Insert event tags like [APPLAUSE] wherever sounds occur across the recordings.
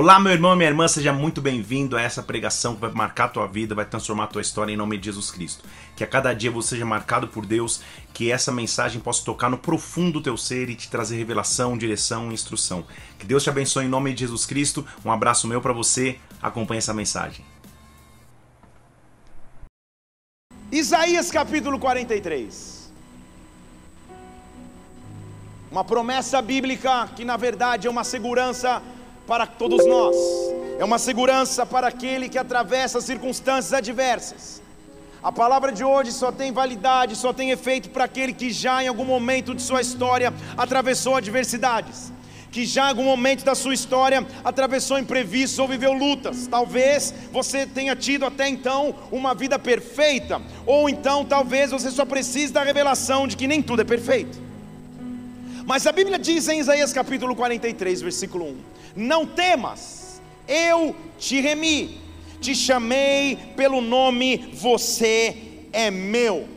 Olá, meu irmão e minha irmã, seja muito bem-vindo a essa pregação que vai marcar a tua vida, vai transformar a tua história em nome de Jesus Cristo. Que a cada dia você seja marcado por Deus, que essa mensagem possa tocar no profundo do teu ser e te trazer revelação, direção e instrução. Que Deus te abençoe em nome de Jesus Cristo. Um abraço meu para você. Acompanhe essa mensagem. Isaías capítulo 43. Uma promessa bíblica que na verdade é uma segurança para todos nós, é uma segurança para aquele que atravessa circunstâncias adversas. A palavra de hoje só tem validade, só tem efeito para aquele que já em algum momento de sua história atravessou adversidades, que já em algum momento da sua história atravessou imprevistos ou viveu lutas. Talvez você tenha tido até então uma vida perfeita, ou então talvez você só precise da revelação de que nem tudo é perfeito. Mas a Bíblia diz em Isaías capítulo 43, versículo 1: Não temas, eu te remi, te chamei pelo nome, você é meu.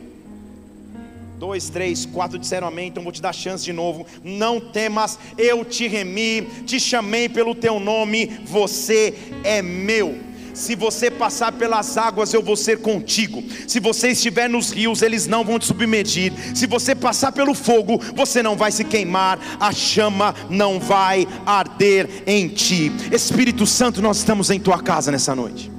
Dois, três, quatro disseram amém, então vou te dar chance de novo. Não temas, eu te remi, te chamei pelo teu nome, você é meu. Se você passar pelas águas, eu vou ser contigo. Se você estiver nos rios, eles não vão te submergir. Se você passar pelo fogo, você não vai se queimar. A chama não vai arder em ti. Espírito Santo, nós estamos em tua casa nessa noite.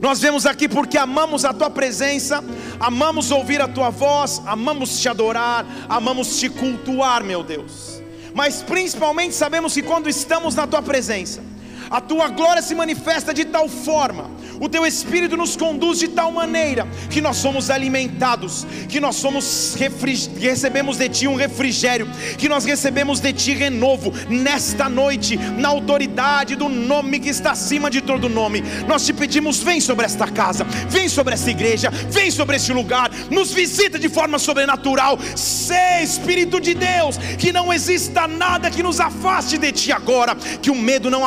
Nós vemos aqui porque amamos a tua presença, amamos ouvir a tua voz, amamos te adorar, amamos te cultuar, meu Deus. Mas principalmente sabemos que quando estamos na tua presença, a tua glória se manifesta de tal forma, o teu espírito nos conduz de tal maneira que nós somos alimentados, que nós somos recebemos de ti um refrigério, que nós recebemos de ti renovo nesta noite, na autoridade do nome que está acima de todo nome. Nós te pedimos, vem sobre esta casa, vem sobre esta igreja, vem sobre este lugar, nos visita de forma sobrenatural. Sê Espírito de Deus, que não exista nada que nos afaste de ti agora, que o medo não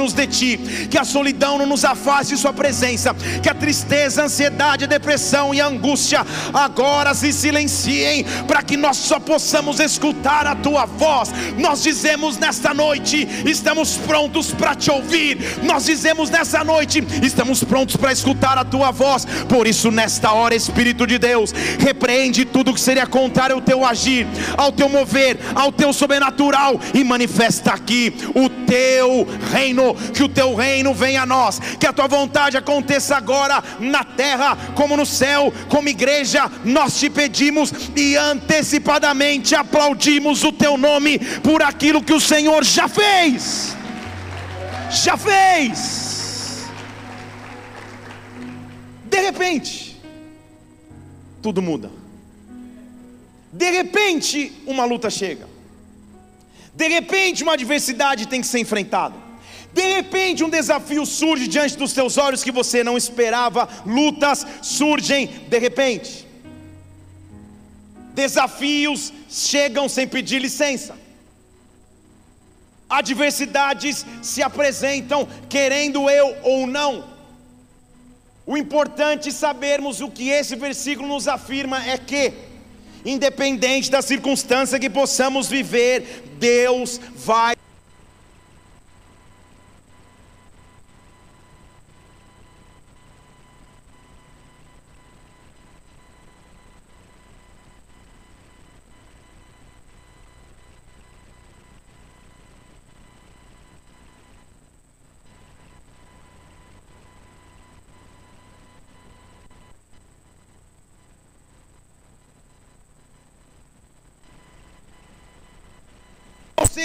afaste-nos de ti, que a solidão não nos afaste de Sua presença, que a tristeza, a ansiedade, a depressão e a angústia agora se silenciem, para que nós só possamos escutar a Tua voz. Nós dizemos nesta noite: estamos prontos para te ouvir, nós dizemos nessa noite: estamos prontos para escutar a Tua voz. Por isso, nesta hora, Espírito de Deus, repreende tudo que seria contrário ao Teu agir, ao Teu mover, ao Teu sobrenatural e manifesta aqui o Teu reino que o teu reino venha a nós, que a tua vontade aconteça agora na terra como no céu, como igreja, nós te pedimos e antecipadamente aplaudimos o teu nome por aquilo que o Senhor já fez. Já fez. De repente, tudo muda. De repente, uma luta chega. De repente, uma adversidade tem que ser enfrentada. De repente, um desafio surge diante dos teus olhos que você não esperava, lutas surgem de repente. Desafios chegam sem pedir licença. Adversidades se apresentam querendo eu ou não. O importante é sabermos o que esse versículo nos afirma é que, independente da circunstância que possamos viver, Deus vai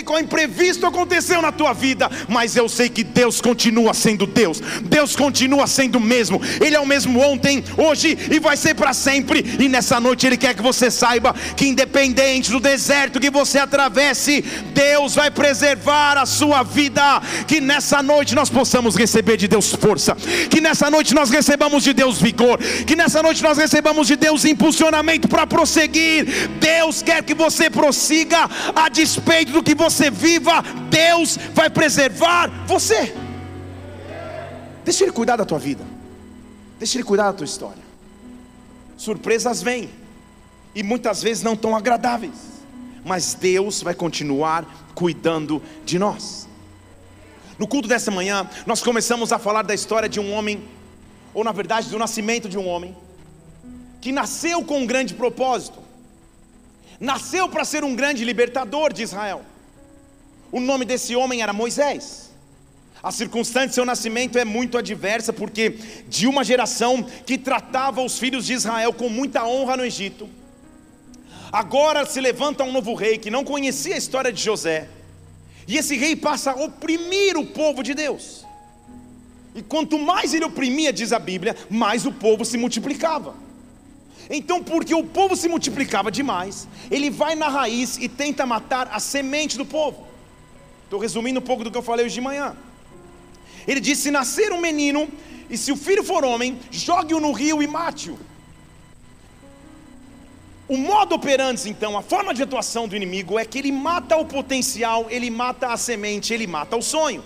qual imprevisto aconteceu na tua vida, mas eu sei que Deus continua sendo Deus, Deus continua sendo o mesmo, Ele é o mesmo ontem, hoje e vai ser para sempre. E nessa noite Ele quer que você saiba que, independente do deserto que você atravesse, Deus vai preservar a sua vida. Que nessa noite nós possamos receber de Deus força, que nessa noite nós recebamos de Deus vigor, que nessa noite nós recebamos de Deus impulsionamento para prosseguir. Deus quer que você prossiga a despeito do que você você viva, Deus vai preservar você. Deixa Ele cuidar da tua vida, deixa Ele cuidar da tua história. Surpresas vêm, e muitas vezes não tão agradáveis, mas Deus vai continuar cuidando de nós. No culto dessa manhã, nós começamos a falar da história de um homem, ou na verdade, do nascimento de um homem, que nasceu com um grande propósito, nasceu para ser um grande libertador de Israel. O nome desse homem era Moisés. A circunstância de seu nascimento é muito adversa, porque de uma geração que tratava os filhos de Israel com muita honra no Egito, agora se levanta um novo rei que não conhecia a história de José, e esse rei passa a oprimir o povo de Deus. E quanto mais ele oprimia, diz a Bíblia, mais o povo se multiplicava. Então, porque o povo se multiplicava demais, ele vai na raiz e tenta matar a semente do povo. Estou resumindo um pouco do que eu falei hoje de manhã. Ele disse: se nascer um menino, e se o filho for homem, jogue-o no rio e mate-o. O modo operante, então, a forma de atuação do inimigo é que ele mata o potencial, ele mata a semente, ele mata o sonho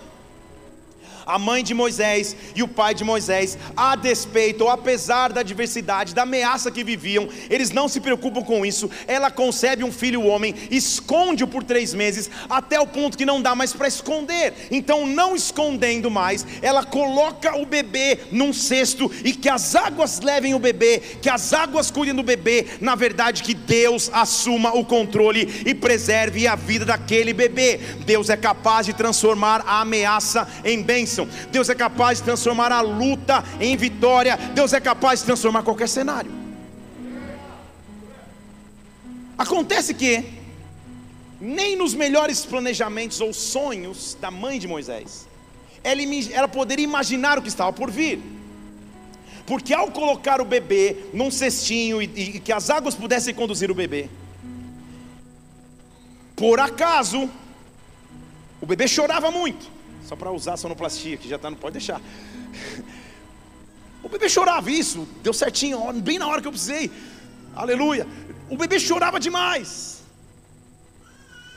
a mãe de Moisés e o pai de Moisés, a despeito ou apesar da adversidade, da ameaça que viviam, eles não se preocupam com isso. Ela concebe um filho homem, esconde-o por três meses, até o ponto que não dá mais para esconder. Então, não escondendo mais, ela coloca o bebê num cesto e que as águas levem o bebê, que as águas cuidem do bebê. Na verdade, que Deus assuma o controle e preserve a vida daquele bebê. Deus é capaz de transformar a ameaça em bênção bênção. Deus é capaz de transformar a luta em vitória. Deus é capaz de transformar qualquer cenário. Acontece que, nem nos melhores planejamentos ou sonhos da mãe de Moisés, ela, poderia imaginar o que estava por vir. Porque ao colocar o bebê num cestinho e, e que as águas pudessem conduzir o bebê, por acaso, o bebê chorava muito. Só para usar sonoplastia, que já está, não pode deixar. [LAUGHS] O bebê chorava, isso, deu certinho, bem na hora que eu precisei. Aleluia. O bebê chorava demais.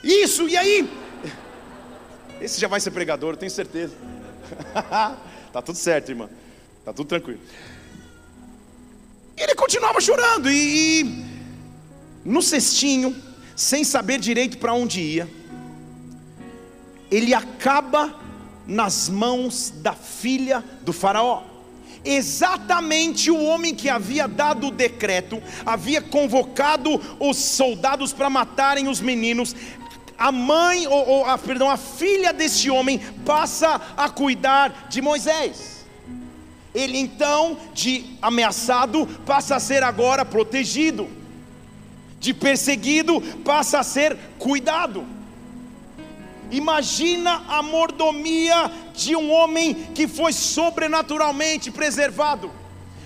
Isso, e aí? Esse já vai ser pregador, eu tenho certeza. [LAUGHS] tá tudo certo, irmã. Tá tudo tranquilo. Ele continuava chorando e, e no cestinho, sem saber direito para onde ia, ele acaba nas mãos da filha do Faraó. Exatamente o homem que havia dado o decreto, havia convocado os soldados para matarem os meninos, a mãe, ou, ou a, perdão, a filha desse homem passa a cuidar de Moisés. Ele então, de ameaçado, passa a ser agora protegido, de perseguido, passa a ser cuidado. Imagina a mordomia de um homem que foi sobrenaturalmente preservado.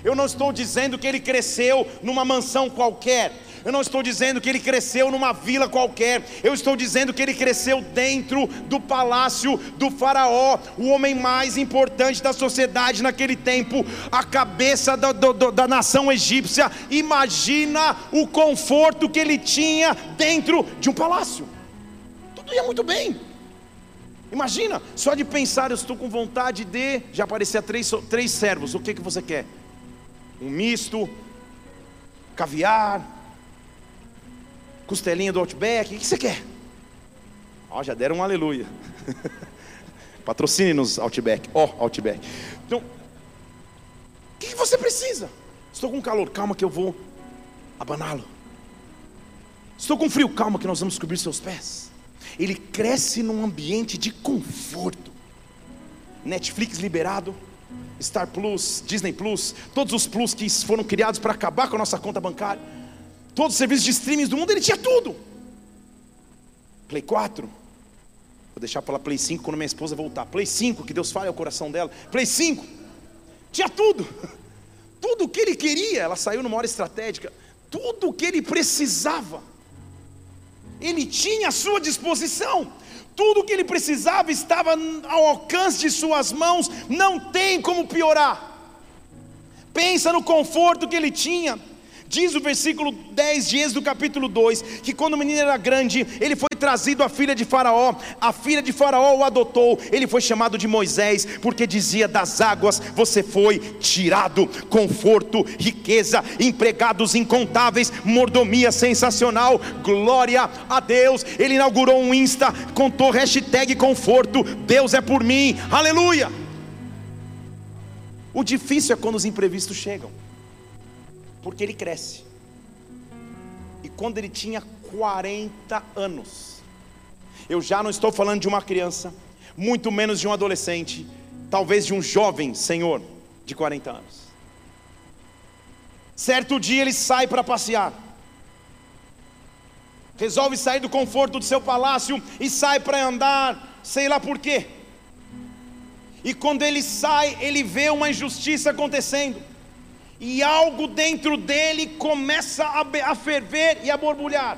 Eu não estou dizendo que ele cresceu numa mansão qualquer. Eu não estou dizendo que ele cresceu numa vila qualquer. Eu estou dizendo que ele cresceu dentro do palácio do Faraó, o homem mais importante da sociedade naquele tempo, a cabeça da, da, nação egípcia. Imagina o conforto que ele tinha dentro de um palácio. Tudo ia muito bem. Imagina, só de pensar, eu estou com vontade de. Já aparecia três, três servos, o que, que você quer? Um misto, caviar, costelinha do Outback, o que você quer? Ó, já deram um aleluia. [LAUGHS] Patrocine-nos, Outback. Ó, oh, Outback. Então, o que, que você precisa? Estou com calor, calma que eu vou abaná-lo. Estou com frio, calma que nós vamos cobrir seus pés ele cresce num ambiente de conforto. Netflix liberado, Star Plus, Disney Plus, todos os Plus que foram criados para acabar com a nossa conta bancária, todos os serviços de streaming do mundo, ele tinha tudo. Play 4, vou deixar para Play 5 quando minha esposa voltar. Play 5, que Deus fale ao coração dela. Play 5, tinha tudo, [LAUGHS] tudo o que ele queria, ela saiu numa hora estratégica, tudo o que ele precisava ele tinha à sua disposição, tudo o que ele precisava estava ao alcance de suas mãos, não tem como piorar. Pensa no conforto que ele tinha, Diz o versículo 10 de Êxodo capítulo 2 que quando o menino era grande, ele foi trazido à filha de Faraó, a filha de Faraó o adotou, ele foi chamado de Moisés, porque dizia: Das águas você foi tirado, conforto, riqueza, empregados incontáveis, mordomia sensacional, glória a Deus. Ele inaugurou um Insta, contou hashtag conforto, Deus é por mim, aleluia. O difícil é quando os imprevistos chegam porque ele cresce. E quando ele tinha 40 anos, eu já não estou falando de uma criança, muito menos de um adolescente, talvez de um jovem senhor de 40 anos. Certo dia ele sai para passear, resolve sair do conforto do seu palácio e sai para andar, sei lá por quê. E quando ele sai, ele vê uma injustiça acontecendo e algo dentro dele começa a, ferver e a borbulhar.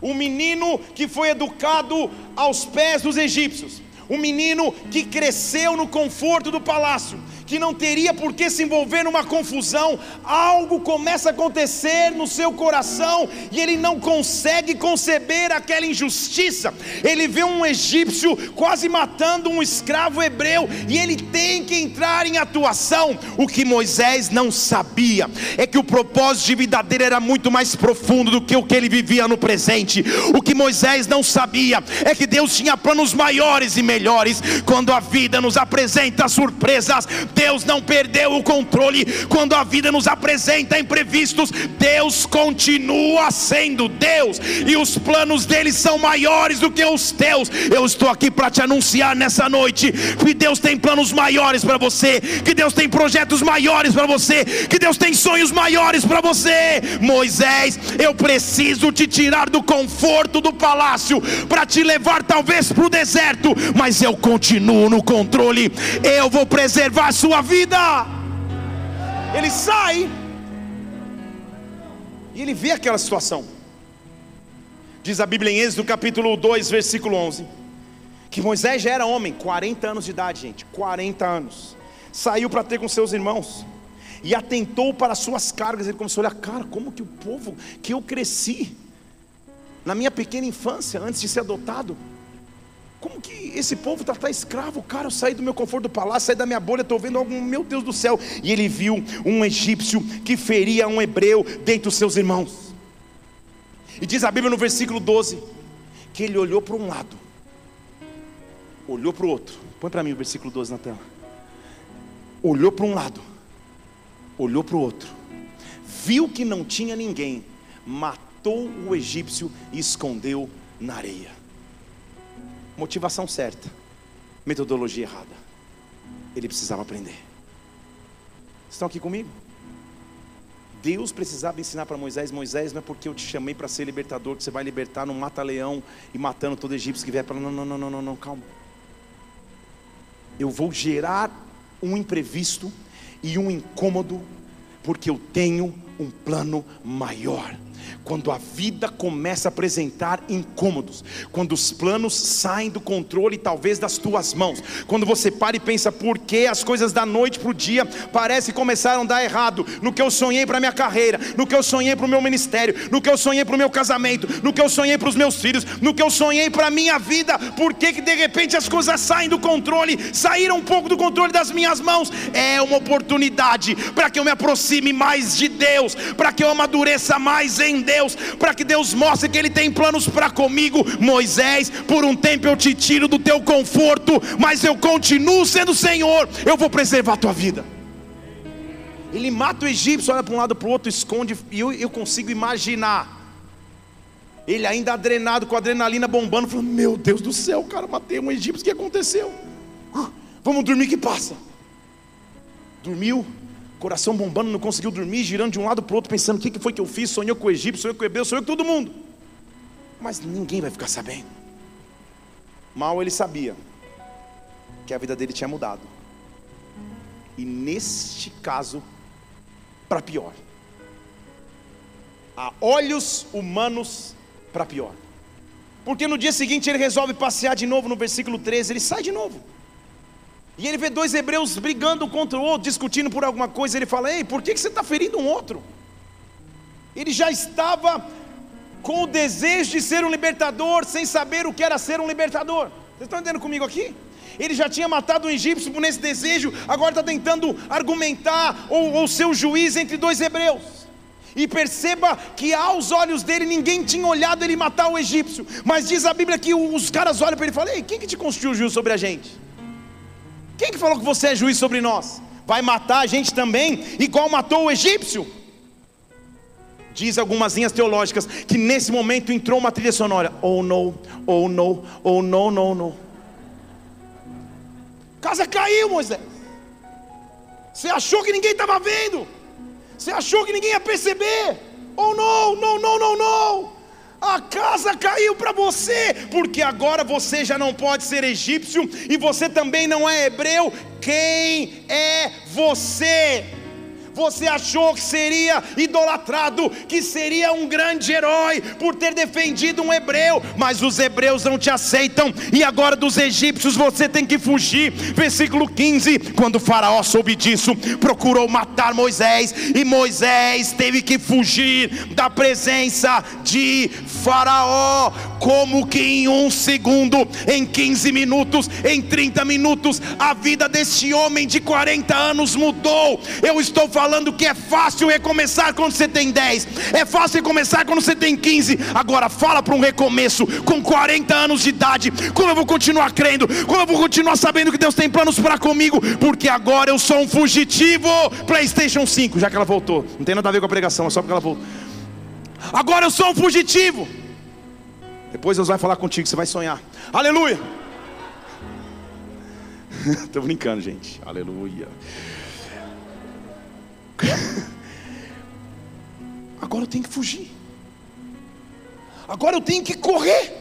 O menino que foi educado aos pés dos egípcios, um menino que cresceu no conforto do palácio, que não teria por que se envolver numa confusão, algo começa a acontecer no seu coração e ele não consegue conceber aquela injustiça. Ele vê um egípcio quase matando um escravo hebreu e ele tem que entrar em atuação. O que Moisés não sabia é que o propósito de vida dele era muito mais profundo do que o que ele vivia no presente. O que Moisés não sabia é que Deus tinha planos maiores e melhores quando a vida nos apresenta surpresas Deus não perdeu o controle quando a vida nos apresenta imprevistos. Deus continua sendo Deus e os planos dele são maiores do que os teus. Eu estou aqui para te anunciar nessa noite que Deus tem planos maiores para você, que Deus tem projetos maiores para você, que Deus tem sonhos maiores para você. Moisés, eu preciso te tirar do conforto do palácio para te levar talvez para o deserto, mas eu continuo no controle. Eu vou preservar sua sua vida. Ele sai e ele vê aquela situação. Diz a Bíblia em Êxodo capítulo 2, versículo 11, que Moisés já era homem, 40 anos de idade, gente, 40 anos. Saiu para ter com seus irmãos e atentou para suas cargas. Ele começou a olhar, cara, como que o povo que eu cresci na minha pequena infância, antes de ser adotado, como que esse povo está tá escravo? Cara, eu saí do meu conforto do palácio, saí da minha bolha, estou vendo algo, meu Deus do céu. E ele viu um egípcio que feria um hebreu dentre os seus irmãos. E diz a Bíblia no versículo 12: que ele olhou para um lado, olhou para o outro. Põe para mim o versículo 12 na tela. Olhou para um lado, olhou para o outro, viu que não tinha ninguém, matou o egípcio e escondeu na areia. Motivação certa, metodologia errada. Ele precisava aprender. Estão aqui comigo? Deus precisava ensinar para Moisés: Moisés, não é porque eu te chamei para ser libertador que você vai libertar, não mata leão e matando todo egípcio que vier para. Não, não, não, não, não, não, calma. Eu vou gerar um imprevisto e um incômodo, porque eu tenho um plano maior. Quando a vida começa a apresentar incômodos, quando os planos saem do controle, talvez das tuas mãos, quando você para e pensa, por que as coisas da noite para o dia parecem começaram a dar errado, no que eu sonhei para minha carreira, no que eu sonhei para o meu ministério, no que eu sonhei para o meu casamento, no que eu sonhei para os meus filhos, no que eu sonhei para a minha vida, por que, que de repente as coisas saem do controle, saíram um pouco do controle das minhas mãos? É uma oportunidade para que eu me aproxime mais de Deus, para que eu amadureça mais em Deus Deus, para que Deus mostre que Ele tem planos para comigo. Moisés, por um tempo eu te tiro do teu conforto, mas eu continuo sendo Senhor, eu vou preservar a tua vida. Ele mata o egípcio, olha para um lado para o outro, esconde, e eu, eu consigo imaginar. Ele ainda adrenado, com a adrenalina bombando, falando: Meu Deus do céu, cara, matei um egípcio, o que aconteceu? Vamos dormir que passa. Dormiu, coração bombando, não conseguiu dormir, girando de um lado para o outro, pensando: o que foi que eu fiz? Sonhou com o Egito, sonhou com o Hebreu, sonhou com todo mundo. Mas ninguém vai ficar sabendo. Mal ele sabia que a vida dele tinha mudado. E neste caso, para pior. A olhos humanos, para pior. Porque no dia seguinte ele resolve passear de novo no versículo 13, ele sai de novo. E ele vê dois hebreus brigando um contra o outro, discutindo por alguma coisa. Ele fala: Ei, por que você está ferindo um outro? Ele já estava com o desejo de ser um libertador, sem saber o que era ser um libertador. Vocês estão entendendo comigo aqui? Ele já tinha matado um egípcio por esse desejo, agora está tentando argumentar ou, ou ser o juiz entre dois hebreus. E perceba que aos olhos dele ninguém tinha olhado ele matar o egípcio. Mas diz a Bíblia que os caras olham para ele e falam: Ei, quem que te constituiu juiz sobre a gente? Quem que falou que você é juiz sobre nós? Vai matar a gente também, igual matou o egípcio? Diz algumas linhas teológicas que nesse momento entrou uma trilha sonora. Oh no, oh no, oh no, no, no. Casa caiu, Moisés. Você achou que ninguém estava vendo? Você achou que ninguém ia perceber? Oh não, não, não, não, não. A casa caiu para você, porque agora você já não pode ser egípcio e você também não é hebreu. Quem é você? Você achou que seria idolatrado, que seria um grande herói por ter defendido um hebreu, mas os hebreus não te aceitam, e agora dos egípcios você tem que fugir. Versículo 15: quando Faraó soube disso, procurou matar Moisés, e Moisés teve que fugir da presença de Faraó, como que em um segundo, em 15 minutos, em 30 minutos, a vida deste homem de 40 anos mudou. Eu estou falando falando que é fácil recomeçar quando você tem 10, é fácil recomeçar quando você tem 15. Agora fala para um recomeço com 40 anos de idade, como eu vou continuar crendo, como eu vou continuar sabendo que Deus tem planos para comigo, porque agora eu sou um fugitivo. PlayStation 5, já que ela voltou, não tem nada a ver com a pregação, é só porque ela voltou. Agora eu sou um fugitivo. Depois Deus vai falar contigo, você vai sonhar. Aleluia. [LAUGHS] Estou brincando, gente. Aleluia. Agora eu tenho que fugir. Agora eu tenho que correr.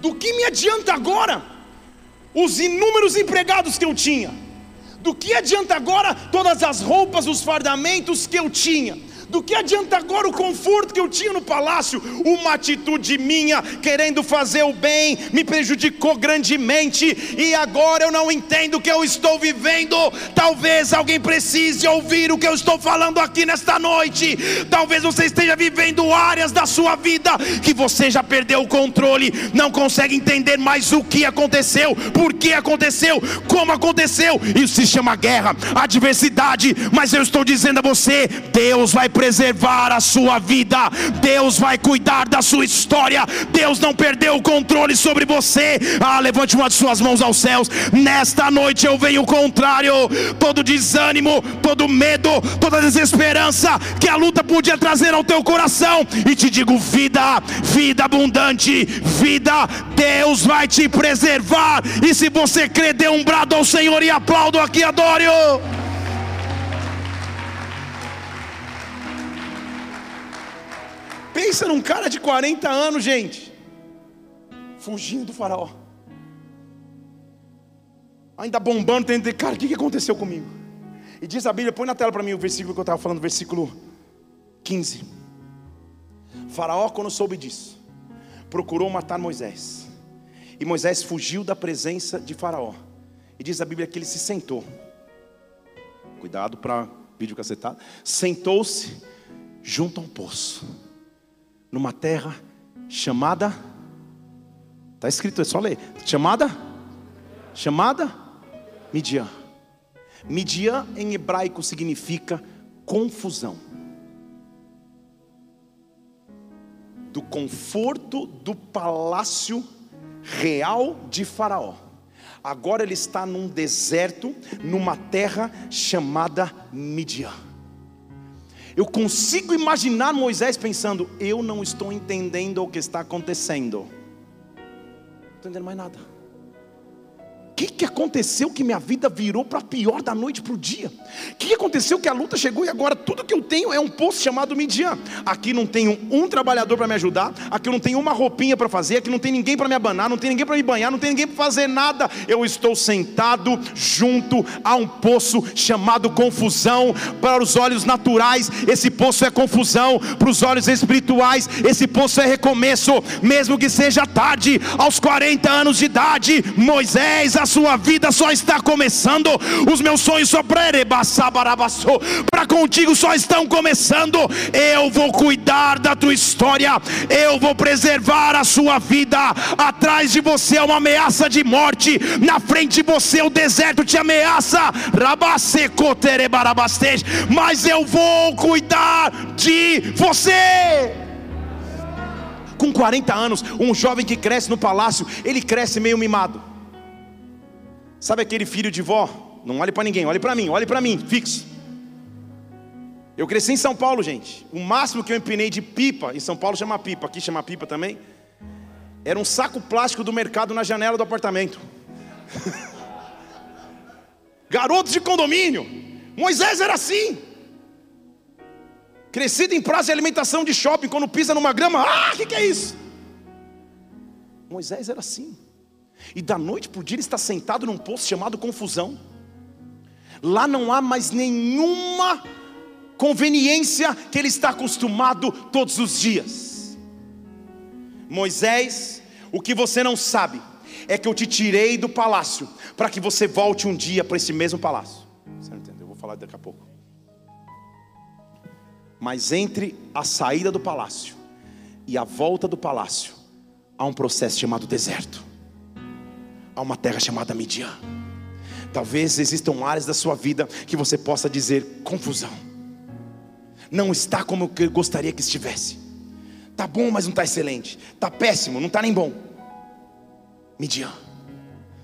Do que me adianta agora os inúmeros empregados que eu tinha? Do que adianta agora todas as roupas, os fardamentos que eu tinha? Do que adianta agora o conforto que eu tinha no palácio? Uma atitude minha querendo fazer o bem me prejudicou grandemente e agora eu não entendo o que eu estou vivendo. Talvez alguém precise ouvir o que eu estou falando aqui nesta noite. Talvez você esteja vivendo áreas da sua vida que você já perdeu o controle, não consegue entender mais o que aconteceu, por que aconteceu, como aconteceu. Isso se chama guerra, adversidade. Mas eu estou dizendo a você: Deus vai preservar a sua vida, Deus vai cuidar da sua história, Deus não perdeu o controle sobre você. Ah, levante uma de suas mãos aos céus. Nesta noite eu venho contrário, todo desânimo, todo medo, toda desesperança que a luta podia trazer ao teu coração, e te digo: vida, vida abundante, vida, Deus vai te preservar. E se você crê, dê um brado ao Senhor e aplaudo aqui, adore-o. Pensa num cara de 40 anos, gente, fugindo do faraó. Ainda bombando, tentando, cara, o que aconteceu comigo? E diz a Bíblia, põe na tela para mim o versículo que eu estava falando, versículo 15. Faraó, quando soube disso, procurou matar Moisés. E Moisés fugiu da presença de Faraó. E diz a Bíblia que ele se sentou. Cuidado para vídeo cacetado. Sentou-se junto a um poço numa terra chamada. Está escrito, é só ler. Chamada? Chamada? Midian. Midian em hebraico significa confusão. Do conforto do palácio real de Faraó. Agora ele está num deserto, numa terra chamada Midian. Eu consigo imaginar Moisés pensando: eu não estou entendendo o que está acontecendo. Não estou entendendo mais nada que, que aconteceu que minha vida virou para pior da noite para o dia? O que, que aconteceu que a luta chegou e agora tudo que eu tenho é um poço chamado Midian? Aqui não tenho um trabalhador para me ajudar, aqui não tenho uma roupinha para fazer, aqui não tem ninguém para me abanar, não tem ninguém para me banhar, não tem ninguém para fazer nada. Eu estou sentado junto a um poço chamado confusão. Para os olhos naturais, esse poço é confusão, para os olhos espirituais, esse poço é recomeço, mesmo que seja tarde, aos 40 anos de idade, Moisés a sua vida só está começando. Os meus sonhos só para contigo só estão começando. Eu vou cuidar da tua história. Eu vou preservar a sua vida. Atrás de você é uma ameaça de morte. Na frente de você o deserto te ameaça. Mas eu vou cuidar de você. Com 40 anos, um jovem que cresce no palácio, ele cresce meio mimado. Sabe aquele filho de vó? Não olhe para ninguém, olhe para mim, olhe para mim, fixo. Eu cresci em São Paulo, gente. O máximo que eu empinei de pipa, em São Paulo chama pipa, aqui chama pipa também, era um saco plástico do mercado na janela do apartamento. [LAUGHS] Garotos de condomínio. Moisés era assim. Crescido em praça de alimentação de shopping, quando pisa numa grama, ah, o que, que é isso? Moisés era assim. E da noite para o dia ele está sentado num posto chamado confusão. Lá não há mais nenhuma conveniência que ele está acostumado todos os dias. Moisés, o que você não sabe é que eu te tirei do palácio para que você volte um dia para esse mesmo palácio. Você não entendeu? Eu vou falar daqui a pouco. Mas entre a saída do palácio e a volta do palácio, há um processo chamado deserto. Há uma terra chamada Midian. Talvez existam áreas da sua vida que você possa dizer confusão. Não está como eu gostaria que estivesse. Tá bom, mas não está excelente. Tá péssimo, não está nem bom. Midian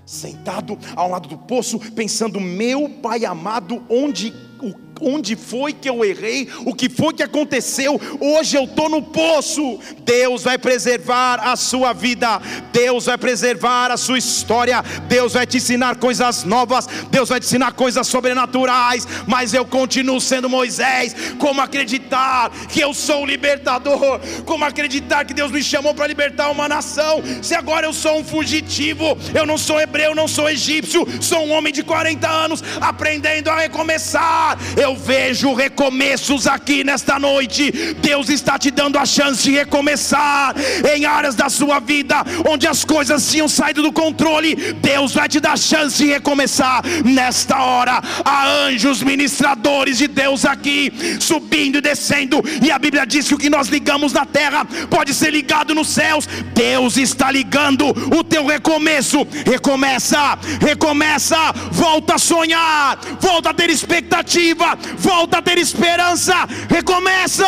sentado ao lado do poço, pensando: meu pai amado, onde o onde foi que eu errei, o que foi que aconteceu. Hoje eu estou no poço. Deus vai preservar a sua vida, Deus vai preservar a sua história, Deus vai te ensinar coisas novas, Deus vai te ensinar coisas sobrenaturais. Mas eu continuo sendo Moisés. Como acreditar que eu sou o libertador? Como acreditar que Deus me chamou para libertar uma nação? Se agora eu sou um fugitivo, eu não sou hebreu, não sou egípcio, sou um homem de 40 anos aprendendo a recomeçar. Eu vejo recomeços aqui nesta noite. Deus está te dando a chance de recomeçar em áreas da sua vida onde as coisas tinham saído do controle. Deus vai te dar a chance de recomeçar nesta hora. Há anjos ministradores de Deus aqui subindo e descendo, e a Bíblia diz que o que nós ligamos na terra pode ser ligado nos céus. Deus está ligando o teu recomeço. Recomeça, recomeça, volta a sonhar, volta a ter expectativa, volta a ter esperança, recomeça.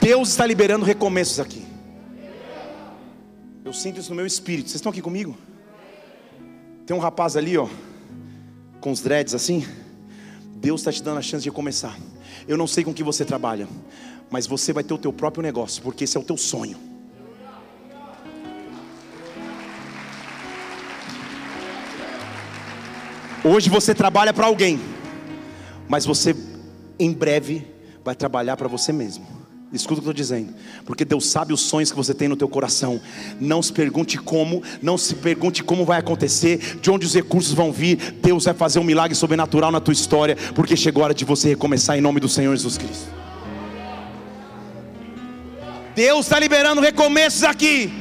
Deus está liberando recomeços aqui. Eu sinto isso no meu espírito. Vocês estão aqui comigo? Tem um rapaz ali, ó, com os dreads assim. Deus está te dando a chance de recomeçar. Eu não sei com que você trabalha, mas você vai ter o teu próprio negócio, porque esse é o teu sonho. Hoje você trabalha para alguém, mas você em breve vai trabalhar para você mesmo. Escuta o que eu estou dizendo, porque Deus sabe os sonhos que você tem no teu coração. Não se pergunte como, não se pergunte como vai acontecer, de onde os recursos vão vir. Deus vai fazer um milagre sobrenatural na tua história, porque chegou a hora de você recomeçar em nome do Senhor Jesus Cristo. Deus está liberando recomeços aqui.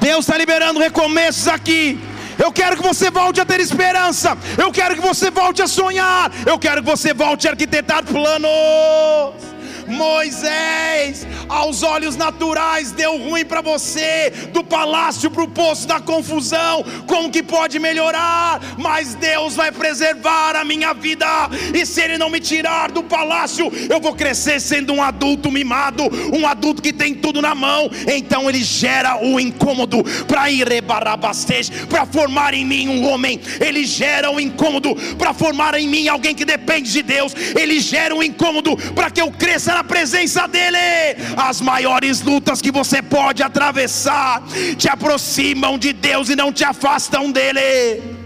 Deus está liberando recomeços aqui. Eu quero que você volte a ter esperança. Eu quero que você volte a sonhar. Eu quero que você volte a arquitetar planos. Moisés, aos olhos naturais, deu ruim para você, do palácio para o poço da confusão. Como que pode melhorar? Mas Deus vai preservar a minha vida, e se Ele não me tirar do palácio, eu vou crescer sendo um adulto mimado, um adulto que tem tudo na mão. Então Ele gera o incômodo para ir para formar em mim um homem. Ele gera o incômodo para formar em mim alguém que depende de Deus. Ele gera um incômodo para que eu cresça na presença dEle. As maiores lutas que você pode atravessar te aproximam de Deus e não te afastam dEle.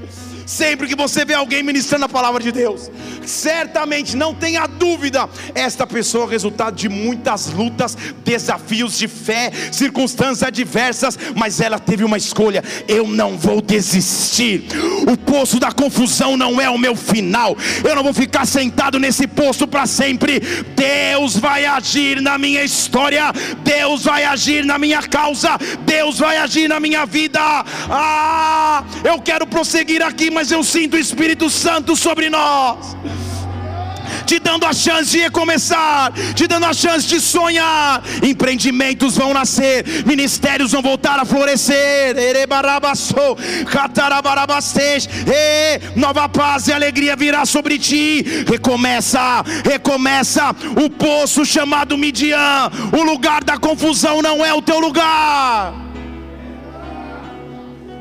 Sempre que você vê alguém ministrando a palavra de Deus, certamente não tenha dúvida, esta pessoa é resultado de muitas lutas, desafios de fé, circunstâncias adversas, mas ela teve uma escolha: eu não vou desistir. O poço da confusão não é o meu final. Eu não vou ficar sentado nesse poço para sempre. Deus vai agir na minha história. Deus vai agir na minha causa. Deus vai agir na minha vida. Ah, eu quero prosseguir aqui, mas eu sinto o Espírito Santo sobre nós te dando a chance de recomeçar, te dando a chance de sonhar. Empreendimentos vão nascer, ministérios vão voltar a florescer. Nova paz e alegria virá sobre ti. Recomeça, recomeça. O poço chamado Midian, o lugar da confusão não é o teu lugar.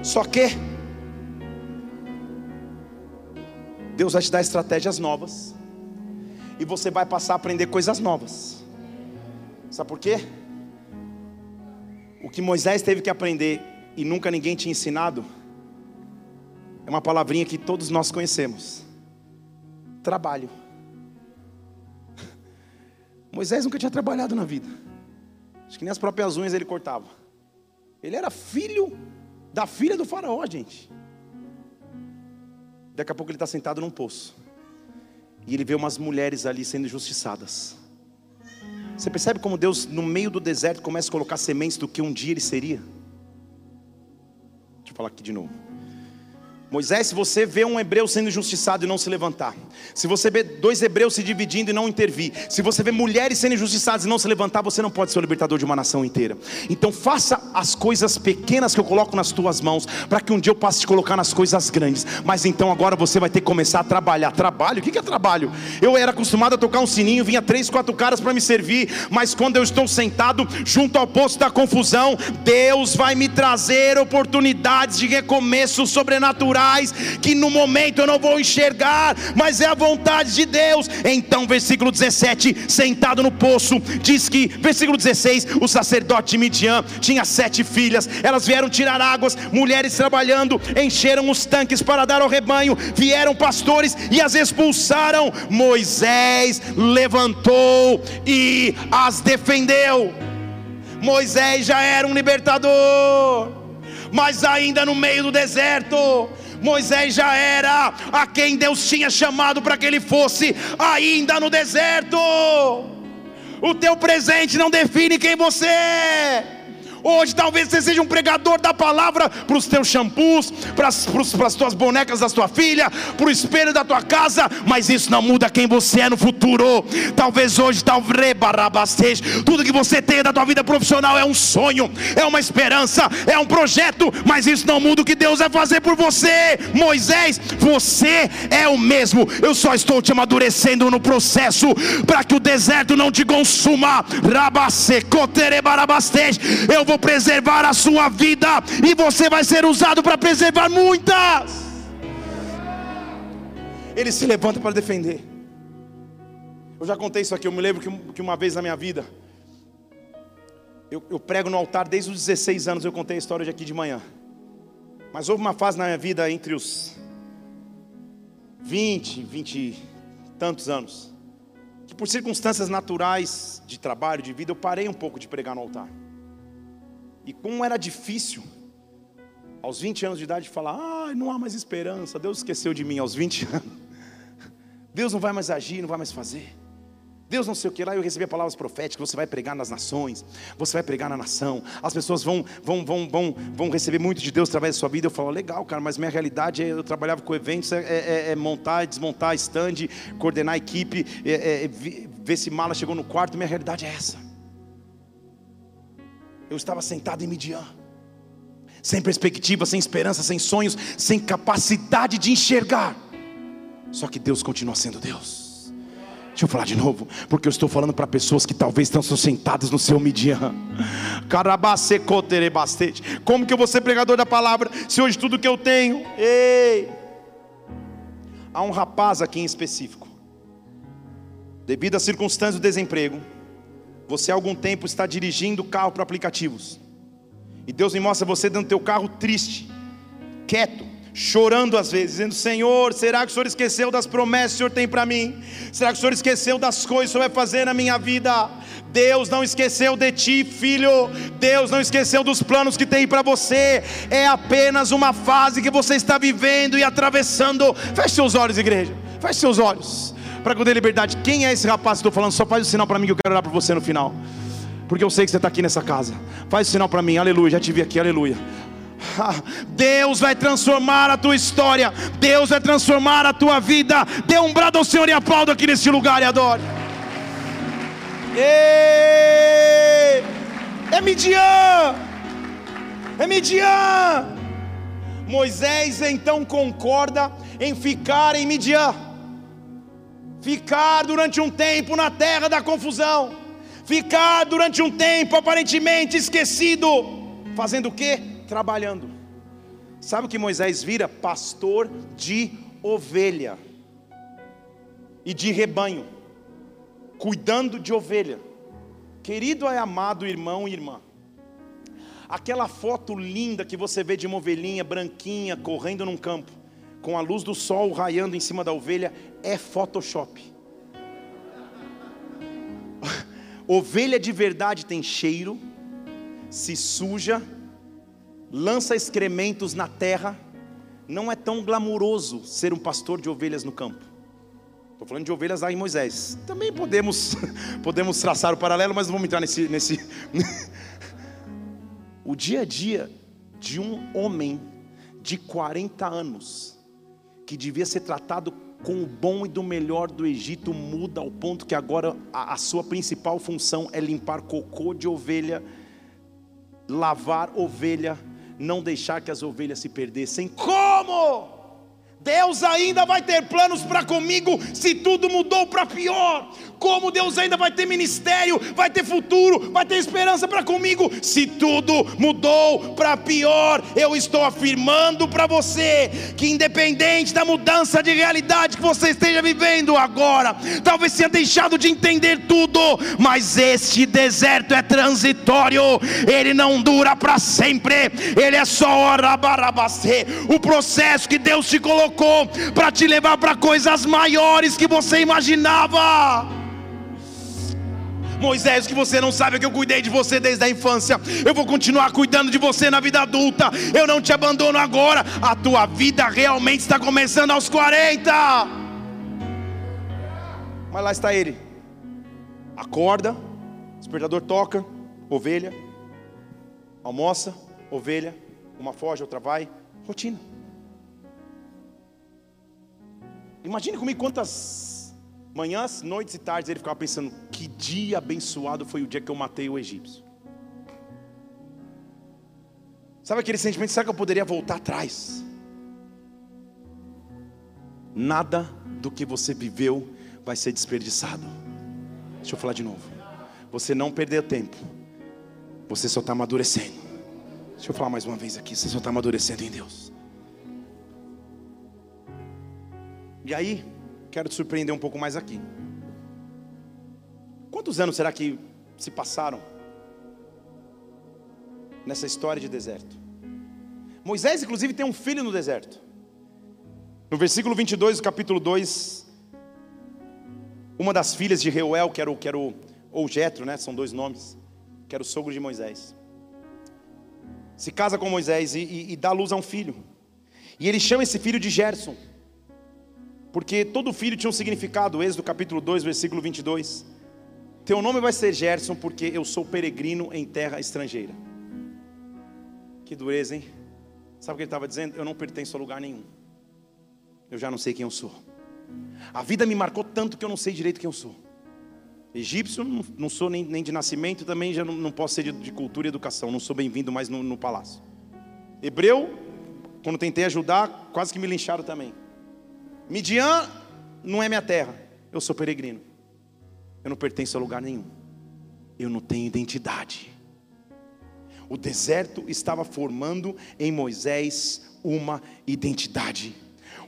Só que Deus vai te dar estratégias novas e você vai passar a aprender coisas novas. Sabe por quê? O que Moisés teve que aprender e nunca ninguém tinha ensinado é uma palavrinha que todos nós conhecemos: trabalho. [LAUGHS] Moisés nunca tinha trabalhado na vida. Acho que nem as próprias unhas ele cortava. Ele era filho da filha do faraó, gente. Daqui a pouco ele está sentado num poço. E ele vê umas mulheres ali sendo injustiçadas. Você percebe como Deus, no meio do deserto, começa a colocar sementes do que um dia ele seria? Deixa eu falar aqui de novo. Moisés, se você vê um hebreu sendo injustiçado e não se levantar, se você vê dois hebreus se dividindo e não intervir, se você vê mulheres sendo injustiçadas e não se levantar, você não pode ser o libertador de uma nação inteira. Então faça as coisas pequenas que eu coloco nas tuas mãos, para que um dia eu possa te colocar nas coisas grandes. Mas então agora você vai ter que começar a trabalhar. Trabalho? O que é trabalho? Eu era acostumado a tocar um sininho, vinha três, quatro caras para me servir, mas quando eu estou sentado junto ao posto da confusão, Deus vai me trazer oportunidades de recomeço sobrenatural que no momento eu não vou enxergar, mas é a vontade de Deus. Então, versículo 17, sentado no poço, diz que, versículo 16, o sacerdote de Midian tinha sete filhas, elas vieram tirar águas, mulheres trabalhando, encheram os tanques para dar ao rebanho, vieram pastores e as expulsaram. Moisés levantou e as defendeu. Moisés já era um libertador, mas ainda no meio do deserto, Moisés já era a quem Deus tinha chamado para que ele fosse, ainda no deserto. O teu presente não define quem você é. Hoje talvez você seja um pregador da palavra para os teus shampoos, para as, tuas bonecas da tua filha, para o espelho da tua casa, mas isso não muda quem você é no futuro. Talvez hoje, talvez tudo que você tem da tua vida profissional é um sonho, é uma esperança, é um projeto, mas isso não muda o que Deus vai fazer por você. Moisés, você é o mesmo. Eu só estou te amadurecendo no processo para que o deserto não te consuma. Eu vou vou preservar a sua vida, e você vai ser usado para preservar muitas. Ele se levanta para defender. Eu já contei isso aqui, eu me lembro que, uma vez na minha vida, eu, eu, prego no altar desde os 16 anos, eu contei a história de aqui de manhã. Mas houve uma fase na minha vida entre os 20, 20 e tantos anos, que por circunstâncias naturais de trabalho, de vida, eu parei um pouco de pregar no altar. E como era difícil, aos 20 anos de idade, falar: ah, não há mais esperança, Deus esqueceu de mim aos 20 anos. [LAUGHS] Deus não vai mais agir, não vai mais fazer. Deus não sei o que lá, eu recebi palavras proféticas, você vai pregar nas nações, você vai pregar na nação, as pessoas vão, vão, vão, vão, vão receber muito de Deus através da sua vida. Eu falo, legal, cara, mas minha realidade é, eu trabalhava com eventos, é, é, é montar, desmontar stand, coordenar a equipe, é, é ver se mala chegou no quarto, minha realidade é essa. Eu estava sentado em Midian, sem perspectiva, sem esperança, sem sonhos, sem capacidade de enxergar. Só que Deus continua sendo Deus. Deixa eu falar de novo, porque eu estou falando para pessoas que talvez estão sentadas no seu Midian. Como que eu vou ser pregador da palavra se hoje tudo que eu tenho? Ei! Há um rapaz aqui em específico, devido às circunstâncias do desemprego, você há algum tempo está dirigindo o carro para aplicativos. E Deus me mostra você dentro do teu carro triste, quieto, chorando às vezes, dizendo: Senhor, será que o Senhor esqueceu das promessas que o Senhor tem para mim? Será que o Senhor esqueceu das coisas que o Senhor vai fazer na minha vida? Deus não esqueceu de ti, filho. Deus não esqueceu dos planos que tem para você. É apenas uma fase que você está vivendo e atravessando. Feche seus olhos, igreja. Feche seus olhos. Para dê liberdade. Quem é esse rapaz que estou falando? Só faz o sinal para mim que eu quero orar para você no final. Porque eu sei que você está aqui nessa casa. Faz o sinal para mim. Aleluia. Já te vi aqui. Aleluia. Deus vai transformar a tua história, Deus vai transformar a tua vida. Dê um brado ao Senhor e aplauda aqui nesse lugar e adore. Ei! É Midian! É Midian! Moisés então concorda em ficar em Midian, ficar durante um tempo na terra da confusão, ficar durante um tempo aparentemente esquecido, fazendo o que? Trabalhando. Sabe o que Moisés vira? Pastor de ovelha e de rebanho cuidando de ovelha. Querido é amado irmão e irmã, aquela foto linda que você vê de uma ovelhinha branquinha correndo num campo, com a luz do sol raiando em cima da ovelha, é Photoshop. [LAUGHS] Ovelha de verdade tem cheiro, se suja, lança excrementos na terra. Não é tão glamuroso ser um pastor de ovelhas no campo. Estou falando de ovelhas lá em Moisés. Também podemos, [LAUGHS] podemos traçar o paralelo, mas não vamos entrar nesse, nesse. [LAUGHS] o dia a dia de um homem de 40 anos, que devia ser tratado com o bom e do melhor do Egito, muda ao ponto que agora a, a sua principal função é limpar cocô de ovelha, lavar ovelha, não deixar que as ovelhas se perdessem. Como? Deus ainda vai ter planos para comigo se tudo mudou para pior. Como Deus ainda vai ter ministério, vai ter futuro, vai ter esperança para comigo se tudo mudou para pior. Eu estou afirmando para você que independente da mudança de realidade que você esteja vivendo agora, talvez tenha deixado de entender tudo, mas este deserto é transitório. Ele não dura para sempre. Ele é só hora O processo que Deus te colocou colocou para te levar para coisas maiores que você imaginava. Moisés, que você não sabe é que eu cuidei de você desde a infância. Eu vou continuar cuidando de você na vida adulta. Eu não te abandono agora. A tua vida realmente está começando aos 40. Mas lá está ele. Acorda, despertador toca, ovelha, almoça, ovelha, uma foge, outra vai, rotina. Imagine comigo quantas manhãs, noites e tardes ele ficava pensando: que dia abençoado foi o dia que eu matei o egípcio. Sabe aquele sentimento? Será que eu poderia voltar atrás? Nada do que você viveu vai ser desperdiçado. Deixa eu falar de novo. Você não perdeu tempo. Você só está amadurecendo. Deixa eu falar mais uma vez aqui. Você só está amadurecendo em Deus. E aí, quero te surpreender um pouco mais aqui. Quantos anos será que se passaram nessa história de deserto? Moisés, inclusive, tem um filho no deserto. No versículo 22 do capítulo 2, uma das filhas de Reuel, que era o, que era o ou Jetro, né? São dois nomes, que era o sogro de Moisés. Se casa com Moisés e, e, e dá luz a um filho. E ele chama esse filho de Gerson. Porque todo filho tinha um significado, Êxodo capítulo 2, versículo 22. Teu nome vai ser Gerson, porque eu sou peregrino em terra estrangeira. Que dureza, hein? Sabe o que ele estava dizendo? Eu não pertenço a lugar nenhum. Eu já não sei quem eu sou. A vida me marcou tanto que eu não sei direito quem eu sou. Egípcio, não, sou nem, nem, de nascimento, também já não, não posso ser de, de, cultura e educação, não sou bem-vindo mais no, no palácio. Hebreu, quando tentei ajudar, quase que me lincharam também. Midian não é minha terra, eu sou peregrino. Eu não pertenço a lugar nenhum. Eu não tenho identidade. O deserto estava formando em Moisés uma identidade.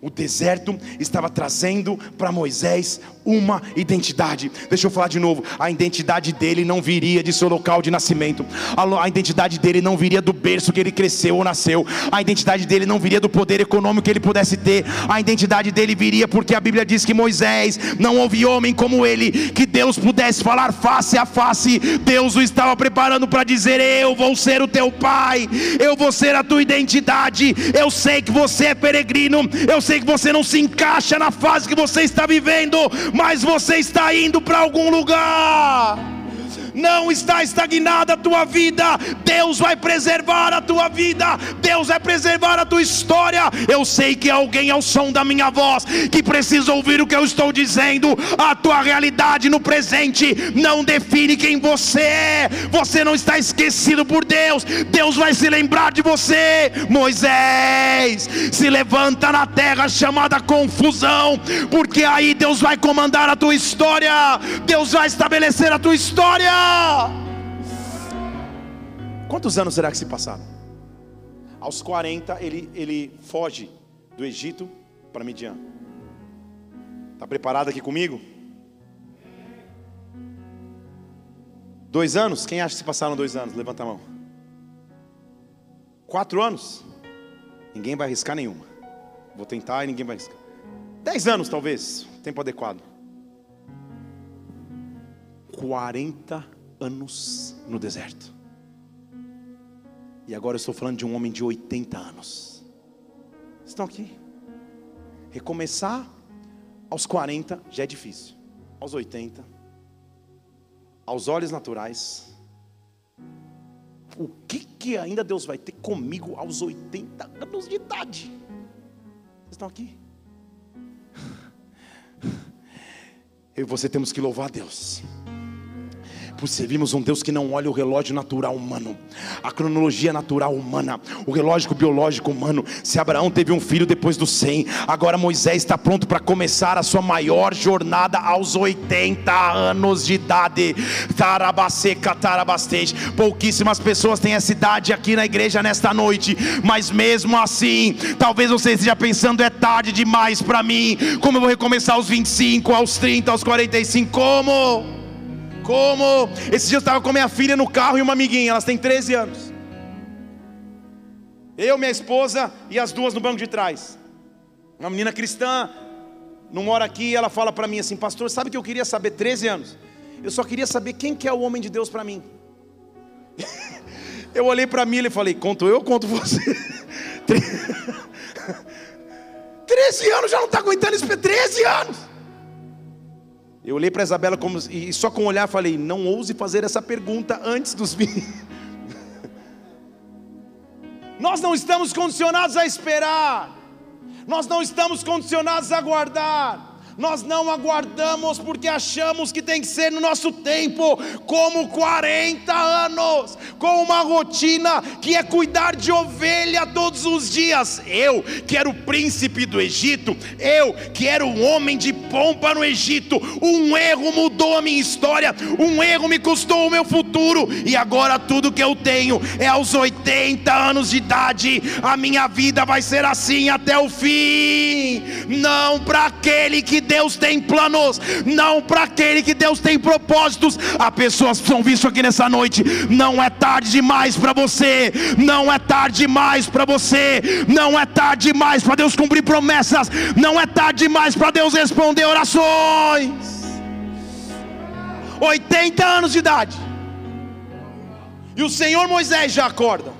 O deserto estava trazendo para Moisés uma identidade. Deixa eu falar de novo. A identidade dele não viria de seu local de nascimento. A identidade dele não viria do berço que ele cresceu ou nasceu. A identidade dele não viria do poder econômico que ele pudesse ter. A identidade dele viria porque a Bíblia diz que Moisés não houve homem como ele que Deus pudesse falar face a face. Deus o estava preparando para dizer: "Eu vou ser o teu pai. Eu vou ser a tua identidade. Eu sei que você é peregrino. Eu sei que você não se encaixa na fase que você está vivendo, mas você está indo para algum lugar não está estagnada a tua vida, Deus vai preservar a tua vida, Deus vai preservar a tua história. Eu sei que alguém ao som da minha voz que precisa ouvir o que eu estou dizendo, a tua realidade no presente não define quem você é, você não está esquecido por Deus, Deus vai se lembrar de você. Moisés, se levanta na terra chamada confusão, porque aí Deus vai comandar a tua história, Deus vai estabelecer a tua história. Quantos anos será que se passaram? Aos 40 ele, ele foge do Egito para Midian. Está preparado aqui comigo? Dois anos? Quem acha que se passaram dois anos? Levanta a mão. Quatro anos? Ninguém vai arriscar nenhuma. Vou tentar e ninguém vai arriscar. Dez anos, talvez. Tempo adequado. 40 anos no deserto. E agora eu estou falando de um homem de 80 anos. Estão aqui? Recomeçar aos 40 já é difícil. Aos 80, aos olhos naturais, o que, que ainda Deus vai ter comigo aos 80 anos de idade? Vocês estão aqui? [LAUGHS] Eu e você temos que louvar a Deus por servimos um Deus que não olha o relógio natural humano, a cronologia natural humana, o relógio biológico humano. Se Abraão teve um filho depois dos 100, agora Moisés está pronto para começar a sua maior jornada aos 80 anos de idade. Tarabaseca, tarabastej. Pouquíssimas pessoas têm essa idade aqui na igreja nesta noite, mas mesmo assim, talvez você esteja pensando é tarde demais para mim. Como eu vou recomeçar aos 25, aos 30, aos 45? Como? Como? Esse dia eu estava com minha filha no carro e uma amiguinha, elas têm 13 anos. Eu, minha esposa e as duas no banco de trás. Uma menina cristã, não mora aqui, ela fala para mim assim, pastor, sabe que eu queria saber 13 anos? Eu só queria saber quem que é o homem de Deus para mim. [LAUGHS] eu olhei para mim e falei, conto eu conto você? [LAUGHS] 13 [LAUGHS] anos já não está aguentando isso, 13 anos. Eu olhei para Isabela como, e só com olhar falei: não ouse fazer essa pergunta antes dos 20. [LAUGHS] Nós não estamos condicionados a esperar, nós não estamos condicionados a aguardar nós não aguardamos porque achamos que tem que ser no nosso tempo, como 40 anos, com uma rotina que é cuidar de ovelha todos os dias. Eu, que era o príncipe do Egito, eu, que era um homem de pompa no Egito, um erro mudou a minha história, um erro me custou o meu futuro, e agora tudo que eu tenho é aos 80 anos de idade, a minha vida vai ser assim até o fim, não para aquele que Deus tem planos, não para aquele que Deus tem propósitos. Há pessoas que são vistas aqui nessa noite. Não é tarde demais para você, não é tarde demais para você, não é tarde demais para Deus cumprir promessas, não é tarde demais para Deus responder orações. 80 anos de idade. E o Senhor Moisés já acorda.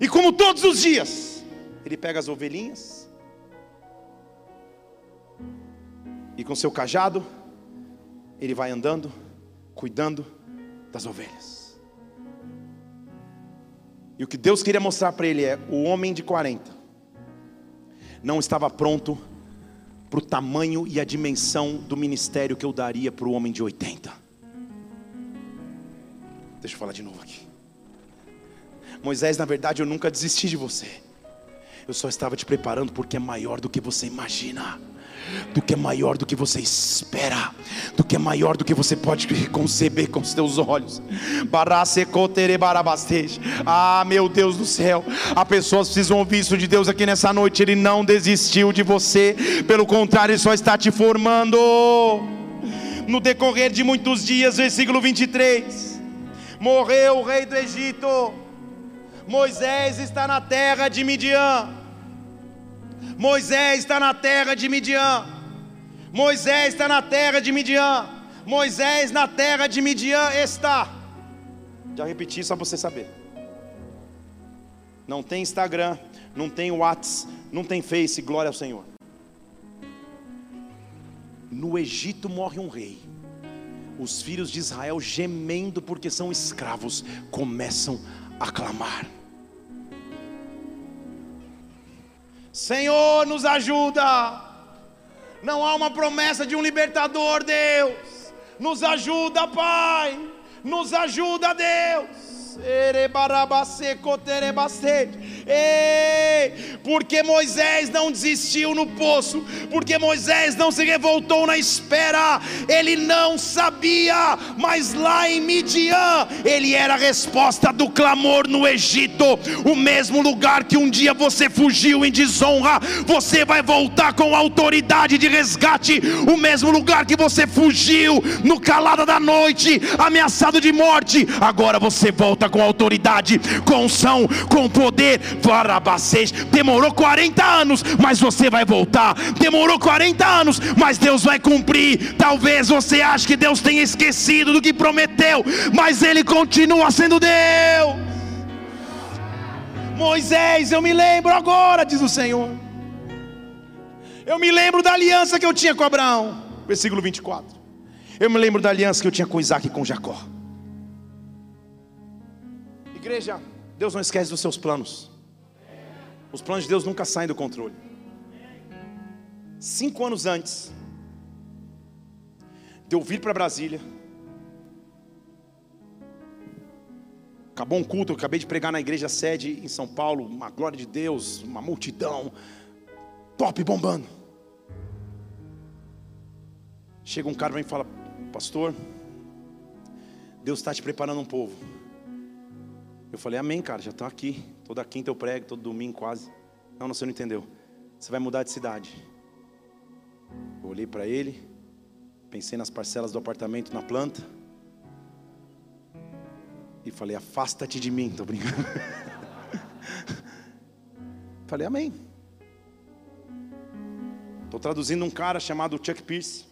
E como todos os dias, ele pega as ovelhinhas, E com seu cajado, ele vai andando, cuidando das ovelhas. E o que Deus queria mostrar para ele é: o homem de 40 não estava pronto para o tamanho e a dimensão do ministério que eu daria para o homem de 80. Deixa eu falar de novo aqui. Moisés, na verdade, eu nunca desisti de você. Eu só estava te preparando porque é maior do que você imagina. Do que é maior do que você espera, do que é maior do que você pode conceber com os teus olhos. Ah, meu Deus do céu, há pessoas precisam ouvir isso de Deus aqui nessa noite. Ele não desistiu de você, pelo contrário, Ele só está te formando. No decorrer de muitos dias, versículo 23, morreu o rei do Egito, Moisés está na terra de Midian. Moisés está na terra de Midian. Moisés está na terra de Midian. Moisés na terra de Midian está. Já repeti só para você saber. Não tem Instagram, não tem WhatsApp, não tem Face, glória ao Senhor. No Egito morre um rei. Os filhos de Israel, gemendo porque são escravos, começam a clamar. Senhor, nos ajuda. Não há uma promessa de um libertador, Deus. Nos ajuda, Pai. Nos ajuda, Deus. Ei, porque Moisés não desistiu no poço, porque Moisés não se revoltou na espera, ele não sabia, mas lá em Midian, ele era a resposta do clamor no Egito, o mesmo lugar que um dia você fugiu em desonra, você vai voltar com autoridade de resgate, o mesmo lugar que você fugiu no calada da noite, ameaçado de morte, agora você volta com autoridade, com unção, com poder, Varabacês. Demorou 40 anos, mas você vai voltar. Demorou 40 anos, mas Deus vai cumprir. Talvez você ache que Deus tenha esquecido do que prometeu, mas Ele continua sendo Deus. Moisés, eu me lembro agora, diz o Senhor. Eu me lembro da aliança que eu tinha com Abraão. Versículo 24. Eu me lembro da aliança que eu tinha com Isaac e com Jacó. Igreja, Deus não esquece dos seus planos. Os planos de Deus nunca saem do controle. Cinco anos antes de eu vir para Brasília, acabou um culto, eu acabei de pregar na igreja sede em São Paulo, uma glória de Deus, uma multidão, top bombando. Chega um cara e fala: Pastor, Deus está te preparando um povo. Eu falei: Amém, cara, já estou aqui. Toda quinta eu prego, todo domingo quase. Não, não, você não entendeu. Você vai mudar de cidade. Eu olhei para ele, pensei nas parcelas do apartamento na planta. E falei, afasta-te de mim, tô brincando. [LAUGHS] falei, amém. Estou traduzindo um cara chamado Chuck Pierce.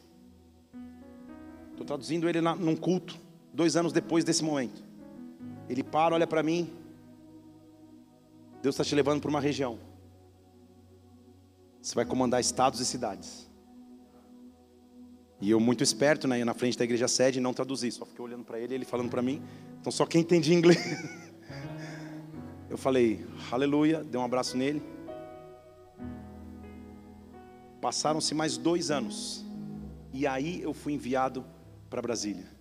Estou traduzindo ele na, num culto, dois anos depois desse momento. Ele para, olha para mim, Deus está te levando para uma região. Você vai comandar estados e cidades. E eu, muito esperto, né, na frente da igreja sede, não traduzi, só fiquei olhando para ele ele falando para mim. Então, só quem entende inglês. [LAUGHS] Eu falei, aleluia, dei um abraço nele. Passaram-se mais dois anos. E aí eu fui enviado para Brasília.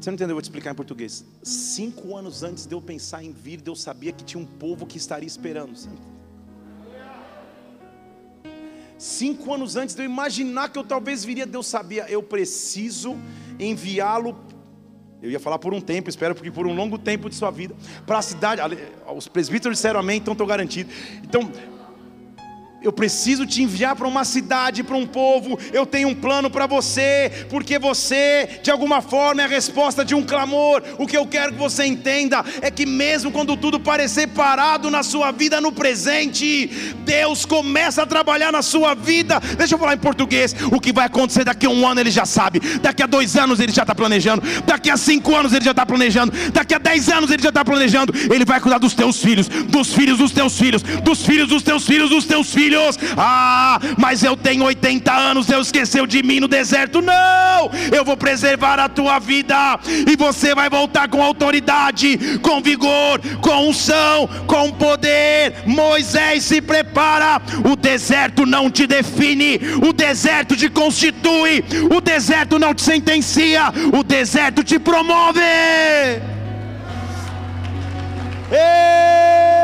Você não entendeu? Eu vou te explicar em português. Cinco anos antes de eu pensar em vir, Deus sabia que tinha um povo que estaria esperando. Cinco anos antes de eu imaginar que eu talvez viria, Deus sabia, eu preciso enviá-lo. Eu ia falar por um tempo, espero que por um longo tempo de sua vida, para a cidade. Os presbíteros disseram amém, então estou garantido. Então, eu preciso te enviar para uma cidade, para um povo. Eu tenho um plano para você, porque você, de alguma forma, é a resposta de um clamor. O que eu quero que você entenda é que, mesmo quando tudo parecer parado na sua vida no presente, Deus começa a trabalhar na sua vida. Deixa eu falar em português: o que vai acontecer daqui a um ano ele já sabe, daqui a dois anos ele já está planejando, daqui a cinco anos ele já está planejando, daqui a dez anos ele já está planejando. Ele vai cuidar dos teus filhos, dos filhos dos teus filhos, dos filhos dos teus filhos, dos teus filhos filhos. Ah, mas eu tenho 80 anos, Deus esqueceu de mim no deserto. Não, eu vou preservar a tua vida e você vai voltar com autoridade, com vigor, com unção, com poder. Moisés se prepara. O deserto não te define, o deserto te constitui, o deserto não te sentencia, o deserto te promove. Ei!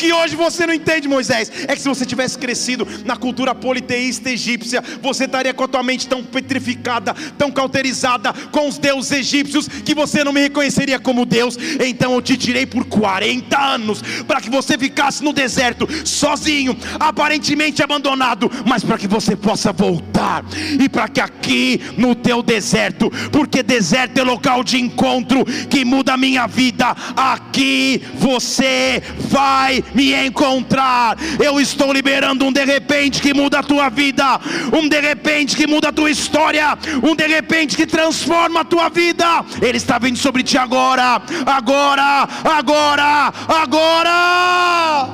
Que hoje você não entende, Moisés, é que se você tivesse crescido na cultura politeísta egípcia, você estaria com a tua mente tão petrificada, tão cauterizada com os deuses egípcios, que você não me reconheceria como Deus. Então eu te tirei por 40 anos, para que você ficasse no deserto, sozinho, aparentemente abandonado, mas para que você possa voltar, e para que aqui no teu deserto, porque deserto é local de encontro que muda a minha vida, aqui você vai me encontrar. Eu estou liberando um de repente que muda a tua vida, um de repente que muda a tua história, um de repente que transforma a tua vida. Ele está vindo sobre ti agora, agora, agora, agora.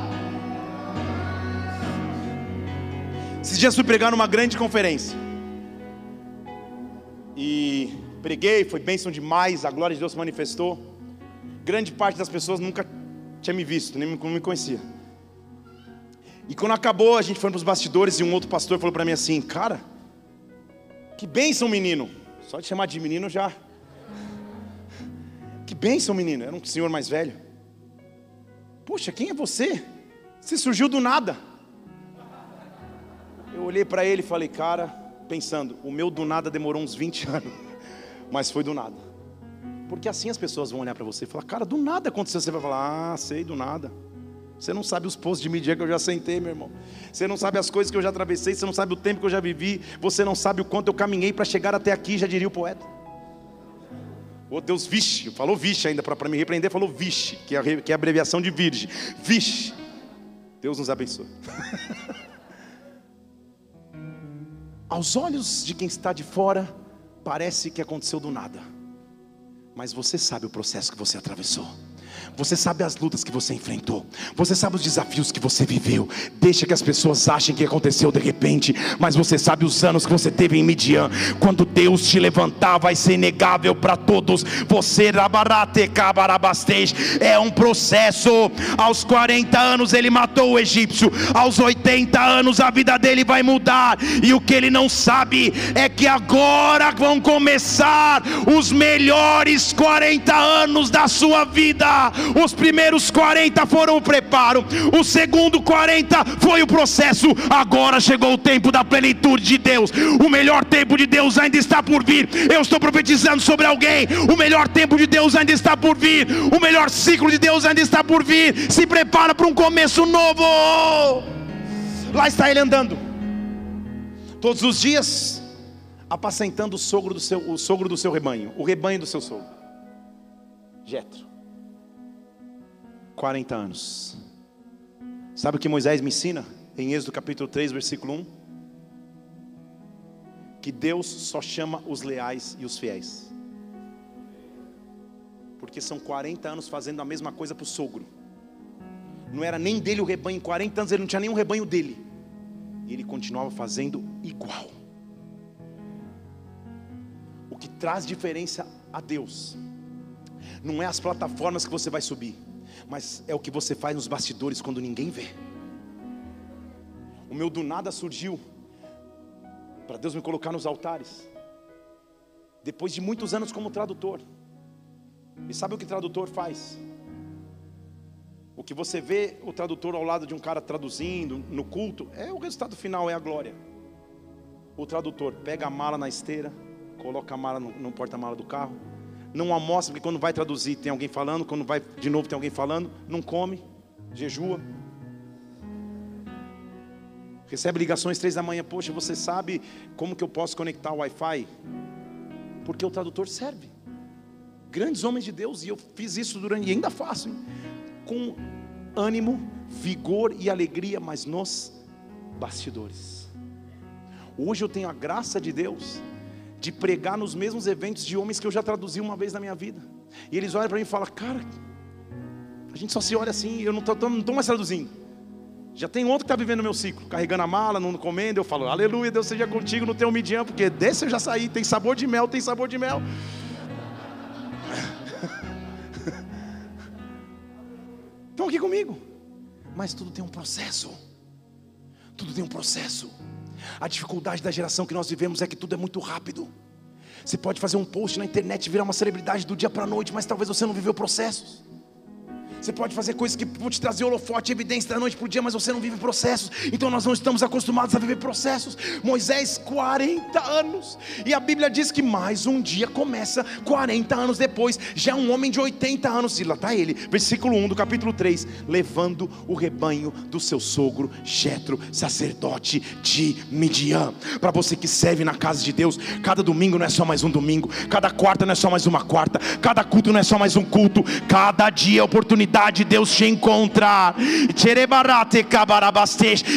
Esses dias fui pregar numa grande conferência. E preguei, foi bênção demais, a glória de Deus se manifestou. Grande parte das pessoas nunca tinha me visto, nem me conhecia. E quando acabou, a gente foi para os bastidores e um outro pastor falou para mim assim: Cara, que bênção, menino. Só te chamar de menino já. Que bênção, menino. Era um senhor mais velho. Poxa, quem é você? Você surgiu do nada. Eu olhei para ele e falei, cara, pensando, o meu do nada demorou uns 20 [LAUGHS] anos, mas foi do nada. Porque assim as pessoas vão olhar para você e falar, cara, do nada aconteceu. Você vai falar, ah, sei, do nada. Você não sabe os postos de mídia que eu já sentei, meu irmão. Você não sabe as coisas que eu já atravessei. Você não sabe o tempo que eu já vivi. Você não sabe o quanto eu caminhei para chegar até aqui, já diria o poeta. Oh, Deus, vixe, falou vixe ainda para me repreender, falou vixe, que é, que é a abreviação de virgem. Vixe. Deus nos abençoe. [LAUGHS] Aos olhos de quem está de fora, parece que aconteceu do nada. Mas você sabe o processo que você atravessou. Você sabe as lutas que você enfrentou. Você sabe os desafios que você viveu. Deixa que as pessoas achem que aconteceu de repente, mas você sabe os anos que você teve em Midian. Quando Deus te levantar, vai ser inegável para todos. Você é um processo. Aos 40 anos ele matou o egípcio. Aos 80 anos a vida dele vai mudar. E o que ele não sabe é que agora vão começar os melhores 40 anos da sua vida os primeiros 40 foram o preparo, o segundo 40 foi o processo. Agora chegou o tempo da plenitude de Deus. O melhor tempo de Deus ainda está por vir. Eu estou profetizando sobre alguém. O melhor tempo de Deus ainda está por vir. O melhor ciclo de Deus ainda está por vir. Se prepara para um começo novo. Lá está ele andando. Todos os dias apacentando o sogro do seu, o sogro do seu rebanho, o rebanho do seu sogro. Jetro. 40 anos. Sabe o que Moisés me ensina? Em Êxodo capítulo 3, versículo 1? Que Deus só chama os leais e os fiéis. Porque são 40 anos fazendo a mesma coisa para o sogro. Não era nem dele o rebanho, 40 anos ele não tinha nenhum rebanho dele. E ele continuava fazendo igual. O que traz diferença a Deus não é as plataformas que você vai subir mas é o que você faz nos bastidores quando ninguém vê. O meu do nada surgiu para Deus me colocar nos altares. Depois de muitos anos como tradutor. E sabe o que tradutor faz? O que você vê o tradutor ao lado de um cara traduzindo no culto, é o resultado final, é a glória. O tradutor pega a mala na esteira, coloca a mala no, no porta-mala do carro, não almoça, porque quando vai traduzir tem alguém falando, quando vai de novo tem alguém falando, não come, jejua. Recebe ligações três da manhã, poxa, você sabe como que eu posso conectar o Wi-Fi? Porque o tradutor serve. Grandes homens de Deus, e eu fiz isso durante, e ainda faço, hein? com ânimo, vigor e alegria, mas nos bastidores. Hoje eu tenho a graça de Deus de pregar nos mesmos eventos de homens que eu já traduzi uma vez na minha vida. E eles olham para mim e falam: Cara, a gente só se olha assim, eu não estou mais traduzindo. Já tem outro que está vivendo o meu ciclo, carregando a mala, não comendo. Eu falo: Aleluia, Deus seja contigo no teu midian, porque desse eu já saí. Tem sabor de mel, tem sabor de mel. [LAUGHS] Estão aqui comigo, mas tudo tem um processo. Tudo tem um processo. A dificuldade da geração que nós vivemos é que tudo é muito rápido. Você pode fazer um post na internet e virar uma celebridade do dia para a noite, mas talvez você não viveu processos. Você pode fazer coisas que vão te trazer holofote, evidência da noite para o dia, mas você não vive processos. Então nós não estamos acostumados a viver processos. Moisés, 40 anos. E a Bíblia diz que mais um dia começa 40 anos depois. Já é um homem de 80 anos. E lá está ele, versículo 1 do capítulo 3. Levando o rebanho do seu sogro Jetro, sacerdote de Midian. Para você que serve na casa de Deus, cada domingo não é só mais um domingo, cada quarta não é só mais uma quarta, cada culto não é só mais um culto, cada dia é oportunidade de Deus te encontrar.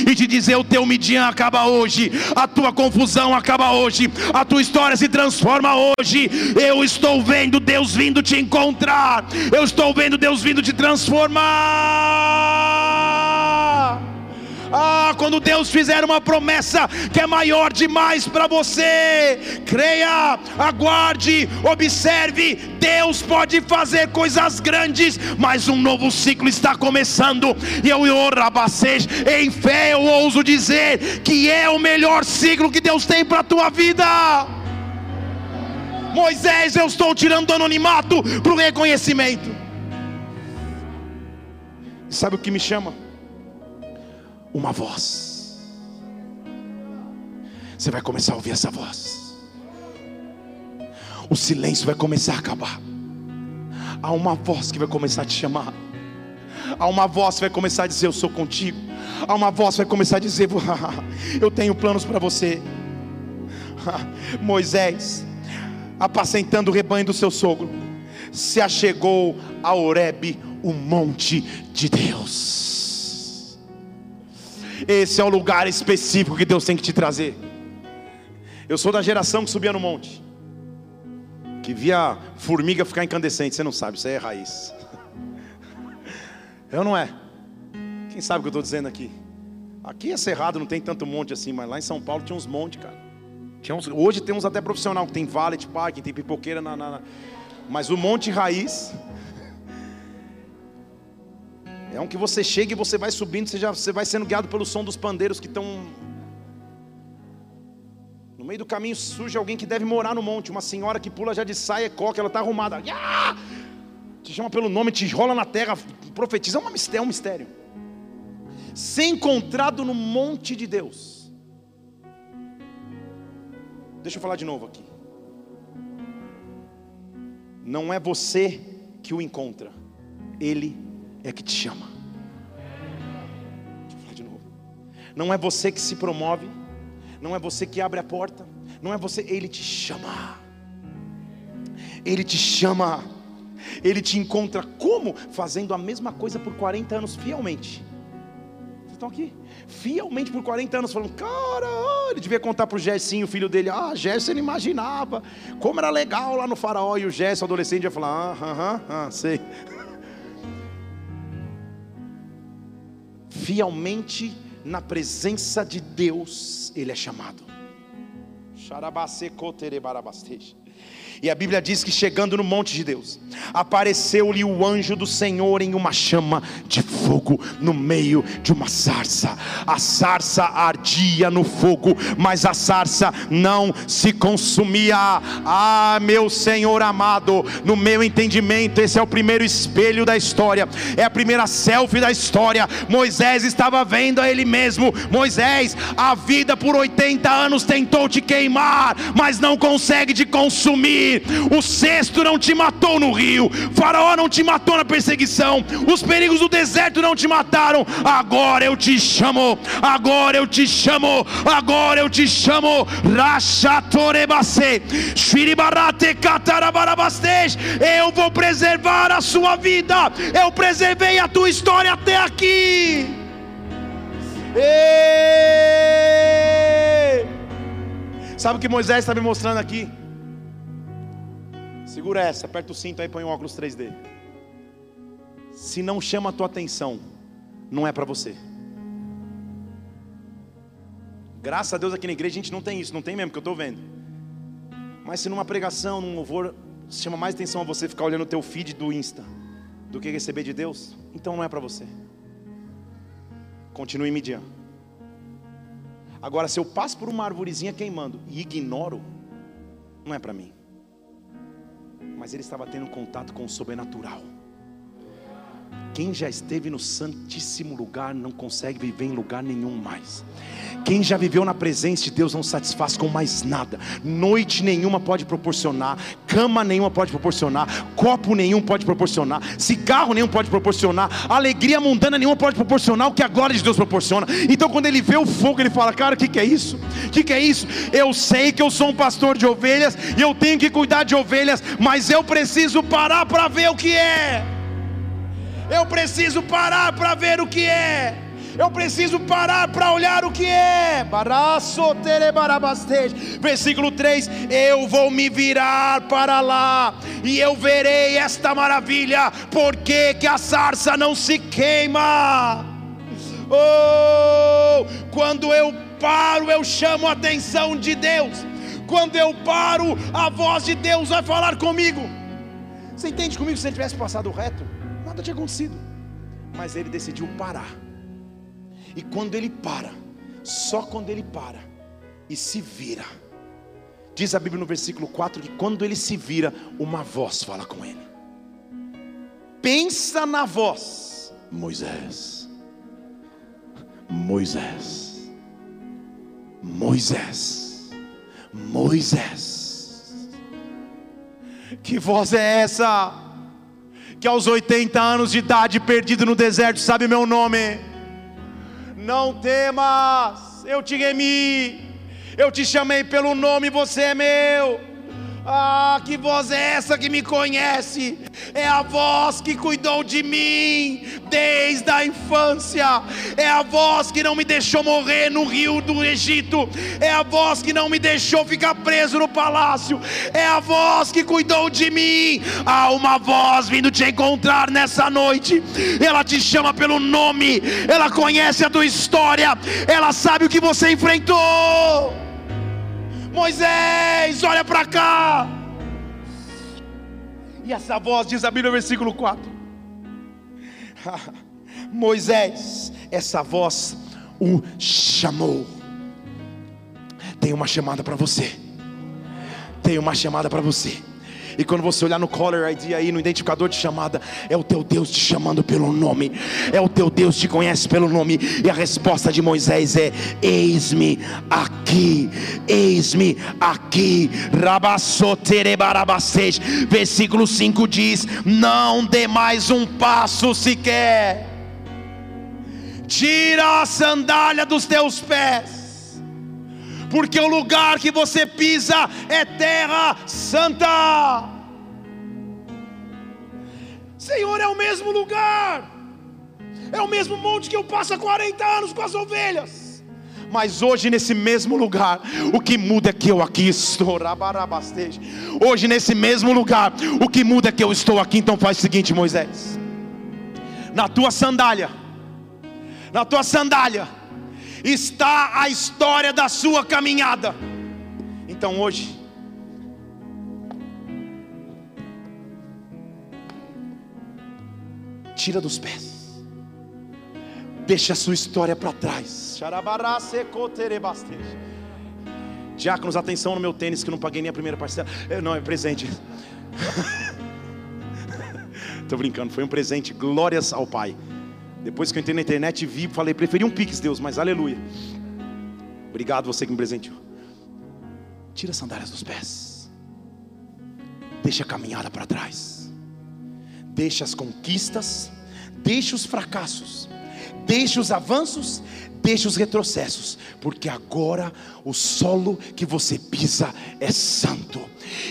E te dizer: o teu Midian acaba hoje, a tua confusão acaba hoje, a tua história se transforma hoje. Eu estou vendo Deus vindo te encontrar, eu estou vendo Deus vindo te transformar. Ah, quando Deus fizer uma promessa que é maior demais para você, creia, aguarde, observe. Deus pode fazer coisas grandes, mas um novo ciclo está começando. E eu, em fé, eu ouso dizer que é o melhor ciclo que Deus tem para a tua vida. Moisés, eu estou tirando do anonimato para o reconhecimento. Sabe o que me chama? Uma voz. Você vai começar a ouvir essa voz. O silêncio vai começar a acabar. Há uma voz que vai começar a te chamar. Há uma voz que vai começar a dizer: Eu sou contigo. Há uma voz que vai começar a dizer: Eu tenho planos para você. Moisés, apacentando o rebanho do seu sogro, se achegou a Oreb, o monte de Deus. Esse é o lugar específico que Deus tem que te trazer. Eu sou da geração que subia no monte, que via formiga ficar incandescente. Você não sabe, isso aí é raiz. [LAUGHS] Eu não é. Quem sabe o que eu estou dizendo aqui? Aqui é cerrado, não tem tanto monte assim, mas lá em São Paulo tinha uns montes, cara. Uns, hoje tem uns até profissional, tem valet parking, tem pipoqueira na, na, na, Mas o monte raiz é um que você chega e você vai subindo, você, já, você vai sendo guiado pelo som dos pandeiros que estão. No meio do caminho surge alguém que deve morar no monte, uma senhora que pula já de saia e coca, ela está arrumada. Te chama pelo nome, te rola na terra, profetiza, é um mistério. Ser encontrado no monte de Deus. Deixa eu falar de novo aqui. Não é você que o encontra, Ele é que te chama. Deixa eu falar de novo. Não é você que se promove, não é você que abre a porta, não é você, ele te chama. Ele te chama. Ele te encontra como? Fazendo a mesma coisa por 40 anos fielmente. Vocês estão aqui? Fielmente por 40 anos, falando, cara, ele devia contar para o Gessinho, o filho dele, ah, Gerson ele imaginava, como era legal lá no faraó, e o Gerson, adolescente, ia falar, ah, ah, ah, sei. Fielmente na presença de Deus, ele é chamado. E a Bíblia diz que chegando no monte de Deus, apareceu-lhe o anjo do Senhor em uma chama de fogo no meio de uma sarça. A sarça ardia no fogo, mas a sarça não se consumia. Ah, meu Senhor amado, no meu entendimento, esse é o primeiro espelho da história, é a primeira selfie da história. Moisés estava vendo a ele mesmo. Moisés, a vida por 80 anos tentou te queimar, mas não consegue te consumir o cesto não te matou no rio, Faraó não te matou na perseguição, os perigos do deserto não te mataram. Agora eu te chamo, agora eu te chamo, agora eu te chamo. Eu vou preservar a sua vida, eu preservei a tua história até aqui. Ei! Sabe o que Moisés está me mostrando aqui? Segura essa, aperta o cinto aí põe um óculos 3D. Se não chama a tua atenção, não é para você. Graças a Deus aqui na igreja a gente não tem isso, não tem mesmo, que eu estou vendo. Mas se numa pregação, num louvor, chama mais atenção a você ficar olhando o teu feed do Insta do que receber de Deus, então não é para você. Continue mediando. Agora, se eu passo por uma arvorezinha queimando e ignoro, não é para mim mas ele estava tendo contato com o sobrenatural. Quem já esteve no Santíssimo Lugar não consegue viver em lugar nenhum mais. Quem já viveu na presença de Deus não satisfaz com mais nada. Noite nenhuma pode proporcionar, cama nenhuma pode proporcionar, copo nenhum pode proporcionar, cigarro nenhum pode proporcionar, alegria mundana nenhuma pode proporcionar o que a glória de Deus proporciona. Então, quando ele vê o fogo, ele fala: Cara, o que, que é isso? O que, que é isso? Eu sei que eu sou um pastor de ovelhas e eu tenho que cuidar de ovelhas, mas eu preciso parar para ver o que é. Eu preciso parar para ver o que é. Eu preciso parar para olhar o que é. Versículo 3: Eu vou me virar para lá e eu verei esta maravilha. Porque que a sarça não se queima? Oh, quando eu paro, eu chamo a atenção de Deus. Quando eu paro, a voz de Deus vai falar comigo. Você entende comigo? Se ele tivesse passado reto, nada tinha acontecido. Mas ele decidiu parar. E quando ele para, só quando ele para e se vira, diz a Bíblia no versículo 4 que quando ele se vira, uma voz fala com ele. Pensa na voz, Moisés, Moisés, Moisés, Moisés. Que voz é essa? Que aos 80 anos de idade, perdido no deserto, sabe meu nome? Não temas, eu te remi, eu te chamei pelo nome, você é meu. Ah, que voz é essa que me conhece? É a voz que cuidou de mim desde a infância. É a voz que não me deixou morrer no rio do Egito. É a voz que não me deixou ficar preso no palácio. É a voz que cuidou de mim. Há uma voz vindo te encontrar nessa noite. Ela te chama pelo nome. Ela conhece a tua história. Ela sabe o que você enfrentou. Moisés, olha para cá. E essa voz diz a Bíblia, versículo 4. [LAUGHS] Moisés, essa voz o chamou. Tem uma chamada para você. Tem uma chamada para você. E quando você olhar no caller ID aí, no identificador de chamada, é o teu Deus te chamando pelo nome. É o teu Deus te conhece pelo nome. E a resposta de Moisés é: Eis-me aqui, eis-me aqui. Versículo 5 diz: Não dê mais um passo sequer. Tira a sandália dos teus pés porque o lugar que você pisa é terra santa. Senhor, é o mesmo lugar, é o mesmo monte que eu passo há 40 anos com as ovelhas. Mas hoje nesse mesmo lugar, o que muda é que eu aqui estou. Hoje nesse mesmo lugar, o que muda é que eu estou aqui. Então faz o seguinte, Moisés. Na tua sandália, na tua sandália, está a história da sua caminhada. Então hoje, tira dos pés, deixa a sua história para trás. Diáconos, atenção no meu tênis que eu não paguei nem a primeira parcela. Não, é presente. [LAUGHS] Estou brincando, foi um presente. Glórias ao Pai. Depois que eu entrei na internet e vi, falei, preferi um Pix, Deus, mas aleluia. Obrigado você que me presenteou. Tira as sandálias dos pés. Deixa a caminhada para trás. Deixa as conquistas, deixa os fracassos, deixa os avanços, deixa os retrocessos, porque agora o solo que você pisa é santo.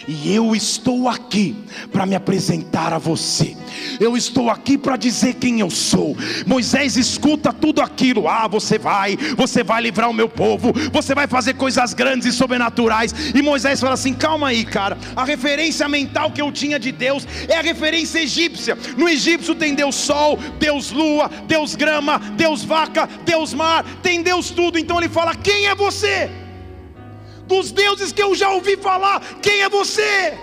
E eu estou aqui para me apresentar a você. Eu estou aqui para dizer quem eu sou. Moisés escuta tudo aquilo. Ah, você vai, você vai livrar o meu povo, você vai fazer coisas grandes e sobrenaturais. E Moisés fala assim: calma aí, cara. A referência mental que eu tinha de Deus é a referência egípcia. No egípcio tem Deus Sol, Deus Lua, Deus Grama, Deus Vaca, Deus Mar, tem Deus tudo. Então ele fala: quem é você? dos deuses que eu já ouvi falar, quem é você?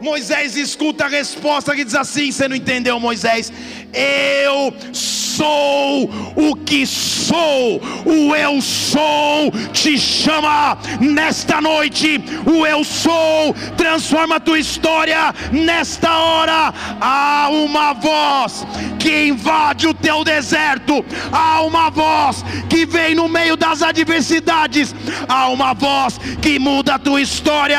Moisés escuta a resposta que diz assim: Você não entendeu, Moisés? Eu sou o que sou. O eu sou te chama nesta noite. O eu sou transforma a tua história nesta hora. Há uma voz que invade o teu deserto. Há uma voz que vem no meio das adversidades. Há uma voz que muda a tua história.